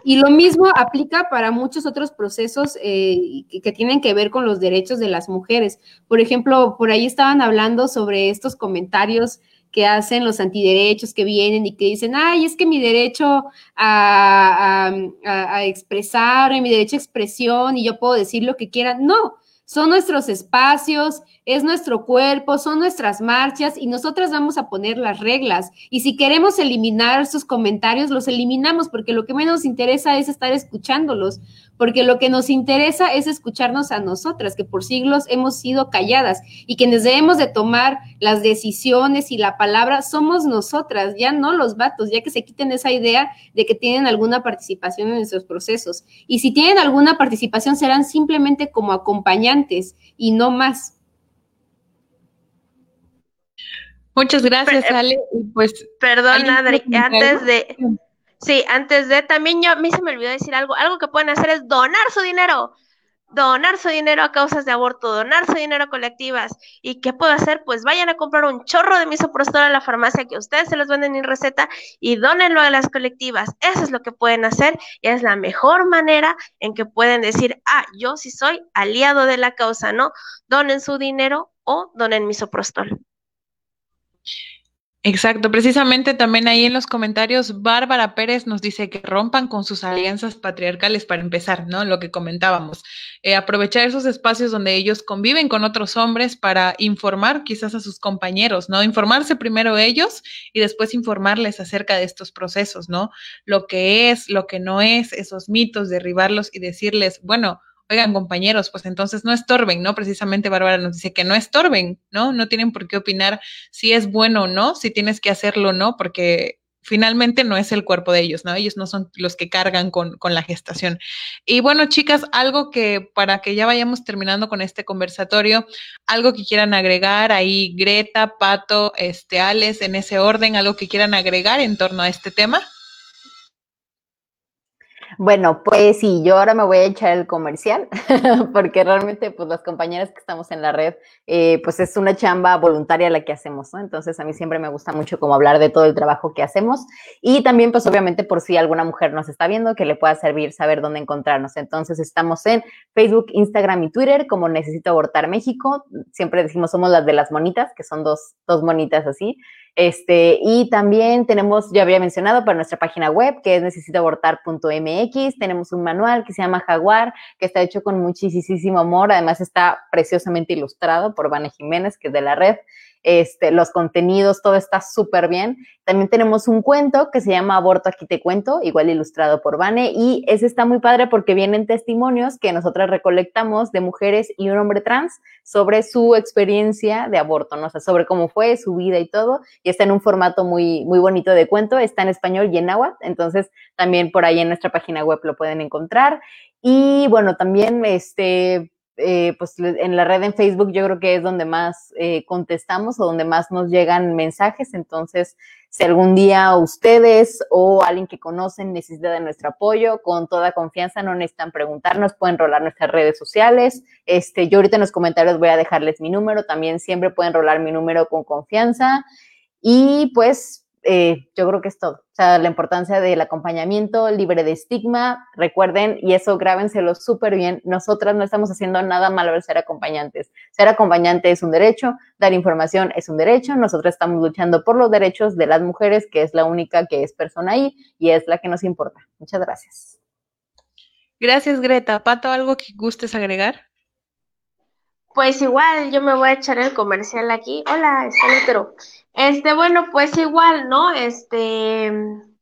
Y lo mismo aplica para muchos otros procesos eh, que, que, tienen que ver con los derechos de las mujeres. Por ejemplo, por ahí estaban hablando sobre estos comentarios que hacen los antiderechos que vienen y que dicen, ay, es que mi derecho a, a, a expresar, mi derecho a expresión y yo puedo decir lo que quiera. No, son nuestros espacios, es nuestro cuerpo, son nuestras marchas y nosotras vamos a poner las reglas. Y si queremos eliminar esos comentarios, los eliminamos porque lo que menos nos interesa es estar escuchándolos, porque lo que nos interesa es escucharnos a nosotras, que por siglos hemos sido calladas y quienes debemos de tomar las decisiones y la palabra somos nosotras, ya no los vatos, ya que se quiten esa idea de que tienen alguna participación en nuestros procesos. Y si tienen alguna participación, serán simplemente como acompañantes y no más. Muchas gracias, Ale. Pues, Perdón, Adri, antes de, Sí, antes de, también yo, a mí se me olvidó decir algo, algo que pueden hacer es donar su dinero, donar su dinero a causas de aborto, donar su dinero a colectivas. ¿Y qué puedo hacer? Pues vayan a comprar un chorro de misoprostol a la farmacia que ustedes se los venden en receta y dónenlo a las colectivas. Eso es lo que pueden hacer y es la mejor manera en que pueden decir, ah, yo sí soy aliado de la causa, ¿no? Donen su dinero o donen misoprostol. Exacto, precisamente también ahí en los comentarios, Bárbara Pérez nos dice que rompan con sus alianzas patriarcales para empezar, ¿no? Lo que comentábamos, eh, aprovechar esos espacios donde ellos conviven con otros hombres para informar quizás a sus compañeros, ¿no? Informarse primero ellos y después informarles acerca de estos procesos, ¿no? Lo que es, lo que no es, esos mitos, derribarlos y decirles, bueno, oigan compañeros, pues entonces no estorben, ¿no? Precisamente Bárbara nos dice que no estorben, ¿no? No tienen por qué opinar si es bueno o no, si tienes que hacerlo o no, porque finalmente no es el cuerpo de ellos, ¿no? Ellos no son los que cargan con, con, la gestación. Y bueno, chicas, algo que para que ya vayamos terminando con este conversatorio, algo que quieran agregar ahí, Greta, Pato, este, Alex, en ese orden, algo que quieran agregar en torno a este tema. Bueno, pues sí, yo ahora me voy a echar el comercial, porque realmente, pues las compañeras que estamos en la red, eh, pues es una chamba voluntaria la que hacemos, ¿no? Entonces, a mí siempre me gusta mucho como hablar de todo el trabajo que hacemos y también, pues obviamente, por si alguna mujer nos está viendo, que le pueda servir saber dónde encontrarnos. Entonces, estamos en Facebook, Instagram y Twitter como Necesito Abortar México. Siempre decimos somos las de las monitas, que son dos, dos monitas así. Este, y también tenemos, ya había mencionado, para nuestra página web, que es necesitoabortar.mx, tenemos un manual que se llama Jaguar, que está hecho con muchísimo amor, además está preciosamente ilustrado por Vane Jiménez, que es de la red este, los contenidos, todo está súper bien. También tenemos un cuento que se llama Aborto aquí te cuento, igual ilustrado por Vane, y ese está muy padre porque vienen testimonios que nosotras recolectamos de mujeres y un hombre trans sobre su experiencia de aborto, ¿no? O sea, sobre cómo fue su vida y todo, y está en un formato muy, muy bonito de cuento, está en español y en náhuatl, entonces también por ahí en nuestra página web lo pueden encontrar. Y bueno, también este, eh, pues en la red en Facebook yo creo que es donde más eh, contestamos o donde más nos llegan mensajes. Entonces, si algún día ustedes o alguien que conocen necesita de nuestro apoyo, con toda confianza no necesitan preguntarnos, pueden rolar nuestras redes sociales. Este, yo ahorita en los comentarios voy a dejarles mi número, también siempre pueden rolar mi número con confianza. Y pues eh, yo creo que es todo. O sea, la importancia del acompañamiento libre de estigma, recuerden, y eso grábenselo súper bien, nosotras no estamos haciendo nada malo al ser acompañantes. Ser acompañante es un derecho, dar información es un derecho, nosotros estamos luchando por los derechos de las mujeres, que es la única que es persona ahí y es la que nos importa. Muchas gracias. Gracias, Greta. Pato, ¿algo que gustes agregar? Pues igual, yo me voy a echar el comercial aquí. Hola, pero este, bueno, pues igual, ¿no? Este,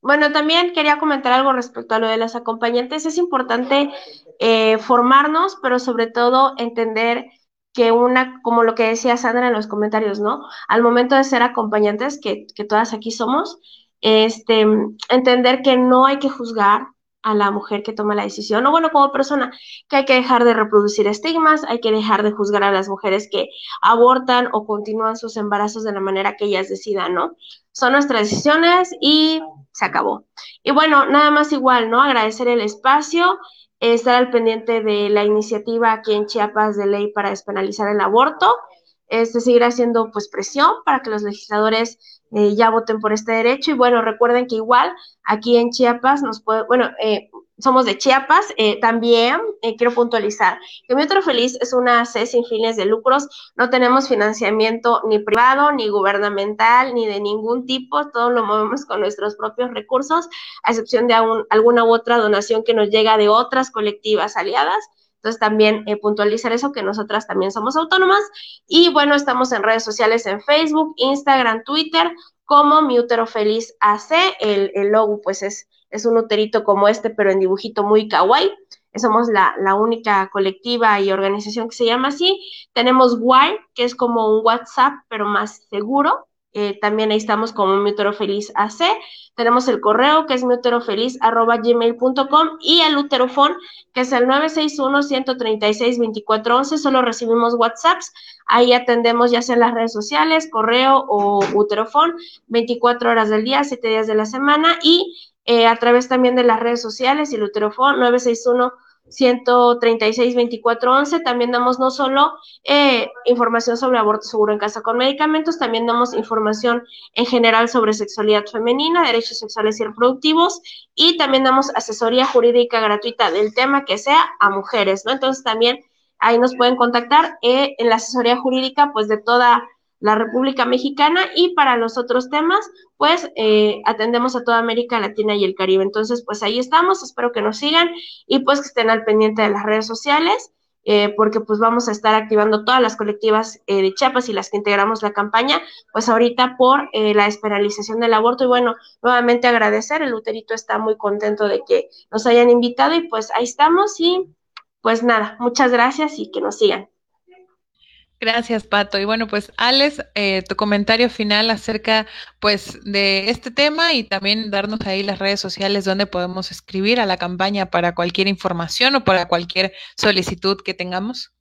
bueno, también quería comentar algo respecto a lo de las acompañantes. Es importante eh, formarnos, pero sobre todo entender que una, como lo que decía Sandra en los comentarios, ¿no? Al momento de ser acompañantes, que, que todas aquí somos, este, entender que no hay que juzgar, a la mujer que toma la decisión, o bueno, como persona, que hay que dejar de reproducir estigmas, hay que dejar de juzgar a las mujeres que abortan o continúan sus embarazos de la manera que ellas decidan, ¿no? Son nuestras decisiones y se acabó. Y bueno, nada más igual, ¿no? Agradecer el espacio, estar al pendiente de la iniciativa aquí en Chiapas de ley para despenalizar el aborto, este, seguir haciendo pues presión para que los legisladores eh, ya voten por este derecho. Y bueno, recuerden que igual aquí en Chiapas nos puede, bueno, eh, somos de Chiapas, eh, también quiero puntualizar que Mi Otro Feliz es una C sin fines de lucros, no tenemos financiamiento ni privado, ni gubernamental, ni de ningún tipo, todo lo movemos con nuestros propios recursos, a excepción de alguna u otra donación que nos llega de otras colectivas aliadas. Entonces también puntualizar eso, que nosotras también somos autónomas. Y bueno, estamos en redes sociales en Facebook, Instagram, Twitter, como mi útero feliz AC. El, logo pues es, es un uterito como este, pero en dibujito muy kawaii. Somos la, la, única colectiva y organización que se llama así. Tenemos Wire, que es como un WhatsApp, pero más seguro. Eh, también ahí estamos como mi feliz AC. Tenemos el correo que es gmail.com y el uterofón que es el 961-136-2411. Solo recibimos WhatsApps. Ahí atendemos ya sea en las redes sociales, correo o uterofón, 24 horas del día, 7 días de la semana y eh, a través también de las redes sociales y el uterofón 961 136 24 11. También damos no solo eh, información sobre aborto seguro en casa con medicamentos, también damos información en general sobre sexualidad femenina, derechos sexuales y reproductivos y también damos asesoría jurídica gratuita del tema que sea a mujeres, ¿no? Entonces también ahí nos pueden contactar eh, en la asesoría jurídica pues de toda la República Mexicana y para los otros temas, pues eh, atendemos a toda América Latina y el Caribe. Entonces, pues ahí estamos, espero que nos sigan y pues que estén al pendiente de las redes sociales. Eh, porque pues vamos a estar activando todas las colectivas eh, de Chiapas y las que integramos la campaña, pues ahorita por la despenalización del aborto. Y bueno, nuevamente agradecer, el Luterito está muy contento de que nos hayan invitado y pues ahí estamos y pues nada, muchas gracias y que nos sigan. Gracias, Pato. Y bueno, pues Alex, eh, tu comentario final acerca pues de este tema y también darnos ahí las redes sociales donde podemos escribir a la campaña para cualquier información o para cualquier solicitud que tengamos.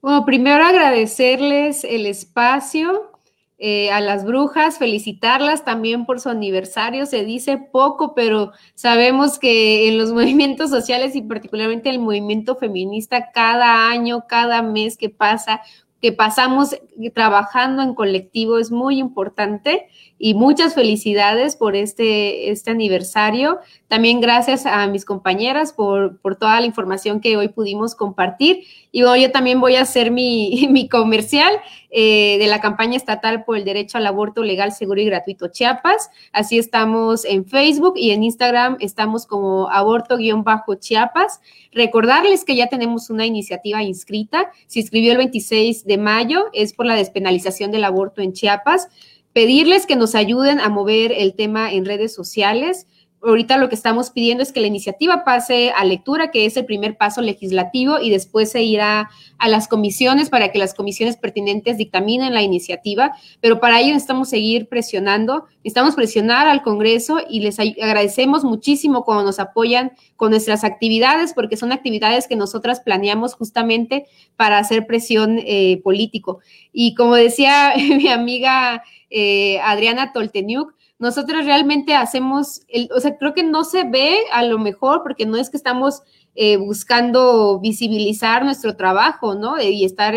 Bueno, primero agradecerles el espacio, eh, a las brujas, felicitarlas también por su aniversario. Se dice poco, pero sabemos que en los movimientos sociales y particularmente el movimiento feminista, cada año, cada mes que pasa, que pasamos trabajando en colectivo es muy importante y muchas felicidades por este, este aniversario. También gracias a mis compañeras por, por toda la información que hoy pudimos compartir. Y hoy yo también voy a hacer mi, mi comercial eh, de la campaña estatal por el derecho al aborto legal, seguro y gratuito Chiapas. Así estamos en Facebook y en Instagram estamos como aborto-chiapas. Recordarles que ya tenemos una iniciativa inscrita. Se inscribió el 26 de mayo, es por la despenalización del aborto en Chiapas pedirles que nos ayuden a mover el tema en redes sociales. Ahorita lo que estamos pidiendo es que la iniciativa pase a lectura, que es el primer paso legislativo, y después se irá a las comisiones para que las comisiones pertinentes dictaminen la iniciativa. Pero para ello necesitamos seguir presionando, necesitamos presionar al Congreso y les agradecemos muchísimo cuando nos apoyan con nuestras actividades, porque son actividades que nosotras planeamos justamente para hacer presión eh, político. Y como decía mi amiga eh, Adriana Tolteniuk, nosotros realmente hacemos, el, o sea, creo que no se ve a lo mejor porque no es que estamos eh, buscando visibilizar nuestro trabajo, ¿no? y estar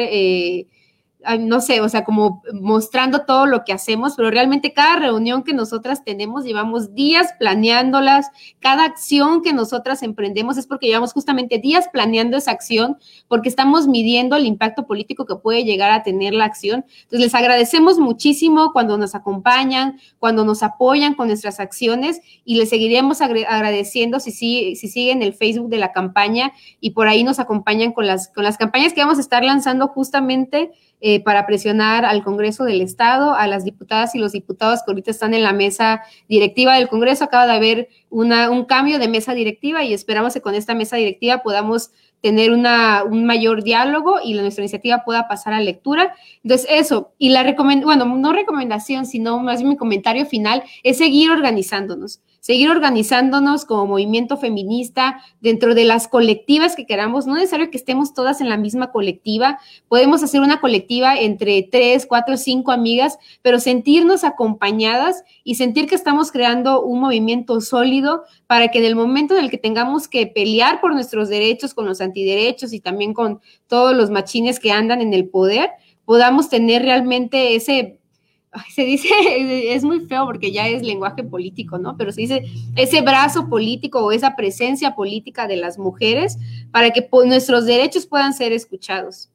no sé, o sea, como mostrando todo lo que hacemos, pero realmente cada reunión que nosotras tenemos, llevamos días planeándolas, cada acción que nosotras emprendemos es porque llevamos justamente días planeando esa acción, porque estamos midiendo el impacto político que puede llegar a tener la acción. Entonces, les agradecemos muchísimo cuando nos acompañan, cuando nos apoyan con nuestras acciones y les seguiremos agradeciendo si, si, si siguen el Facebook de la campaña y por ahí nos acompañan con las, con las campañas que vamos a estar lanzando justamente para presionar al Congreso del Estado, a las diputadas y los diputados que ahorita están en la mesa directiva del Congreso. Acaba de haber una, un cambio de mesa directiva y esperamos que con esta mesa directiva podamos tener una, un mayor diálogo y la, nuestra iniciativa pueda pasar a lectura. Entonces, eso, y la recomendación, bueno, no recomendación, sino más bien mi comentario final, es seguir organizándonos seguir organizándonos como movimiento feminista dentro de las colectivas que queramos. No es necesario que estemos todas en la misma colectiva. Podemos hacer una colectiva entre tres, cuatro, cinco amigas, pero sentirnos acompañadas y sentir que estamos creando un movimiento sólido para que en el momento en el que tengamos que pelear por nuestros derechos con los antiderechos y también con todos los machines que andan en el poder, podamos tener realmente ese se dice, es muy feo porque ya es lenguaje político, ¿no? Pero se dice ese brazo político o esa presencia política de las mujeres para que nuestros derechos puedan ser escuchados.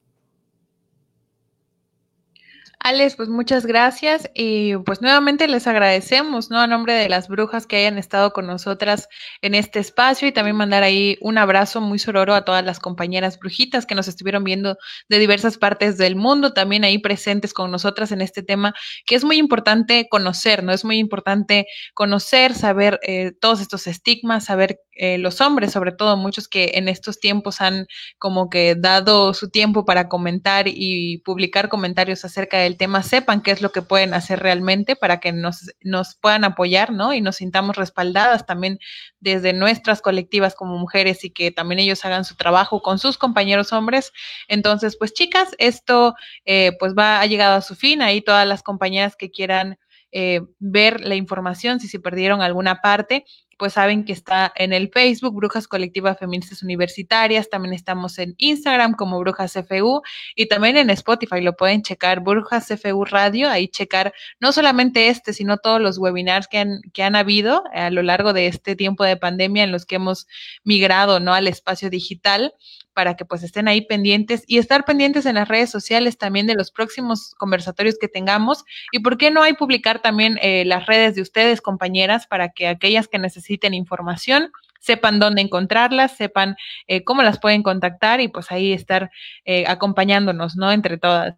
Alex, pues muchas gracias y pues nuevamente les agradecemos, ¿no? A nombre de las brujas que hayan estado con nosotras en este espacio y también mandar ahí un abrazo muy sororo a todas las compañeras brujitas que nos estuvieron viendo de diversas partes del mundo, también ahí presentes con nosotras en este tema, que es muy importante conocer, ¿no? Es muy importante conocer, saber eh, todos estos estigmas, saber eh, los hombres, sobre todo muchos que en estos tiempos han como que dado su tiempo para comentar y publicar comentarios acerca del tema, sepan qué es lo que pueden hacer realmente para que nos, nos puedan apoyar, ¿no? Y nos sintamos respaldadas también desde nuestras colectivas como mujeres y que también ellos hagan su trabajo con sus compañeros hombres. Entonces, pues chicas, esto eh, pues va, ha llegado a su fin. Ahí todas las compañeras que quieran eh, ver la información, si se perdieron alguna parte, pues saben que está en el Facebook, Brujas Colectivas Feministas Universitarias, también estamos en Instagram como Brujas FU y también en Spotify lo pueden checar, Brujas FU Radio, ahí checar no solamente este, sino todos los webinars que han, que han habido a lo largo de este tiempo de pandemia en los que hemos migrado ¿no? al espacio digital para que pues estén ahí pendientes y estar pendientes en las redes sociales también de los próximos conversatorios que tengamos y por qué no hay publicar también eh, las redes de ustedes, compañeras, para que aquellas que necesiten información sepan dónde encontrarlas, sepan eh, cómo las pueden contactar y pues ahí estar eh, acompañándonos, ¿no? Entre todas.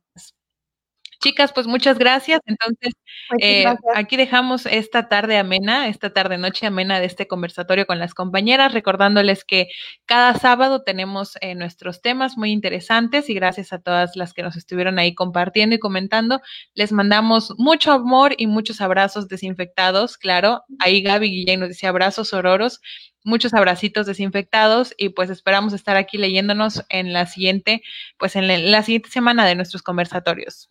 Chicas, pues muchas gracias. Entonces, eh, aquí dejamos esta tarde amena, esta tarde noche amena de este conversatorio con las compañeras, recordándoles que cada sábado tenemos eh, nuestros temas muy interesantes y gracias a todas las que nos estuvieron ahí compartiendo y comentando. Les mandamos mucho amor y muchos abrazos desinfectados, claro. Ahí Gaby Guillén nos dice abrazos ororos muchos abracitos desinfectados y pues esperamos estar aquí leyéndonos en la siguiente, pues en la siguiente semana de nuestros conversatorios.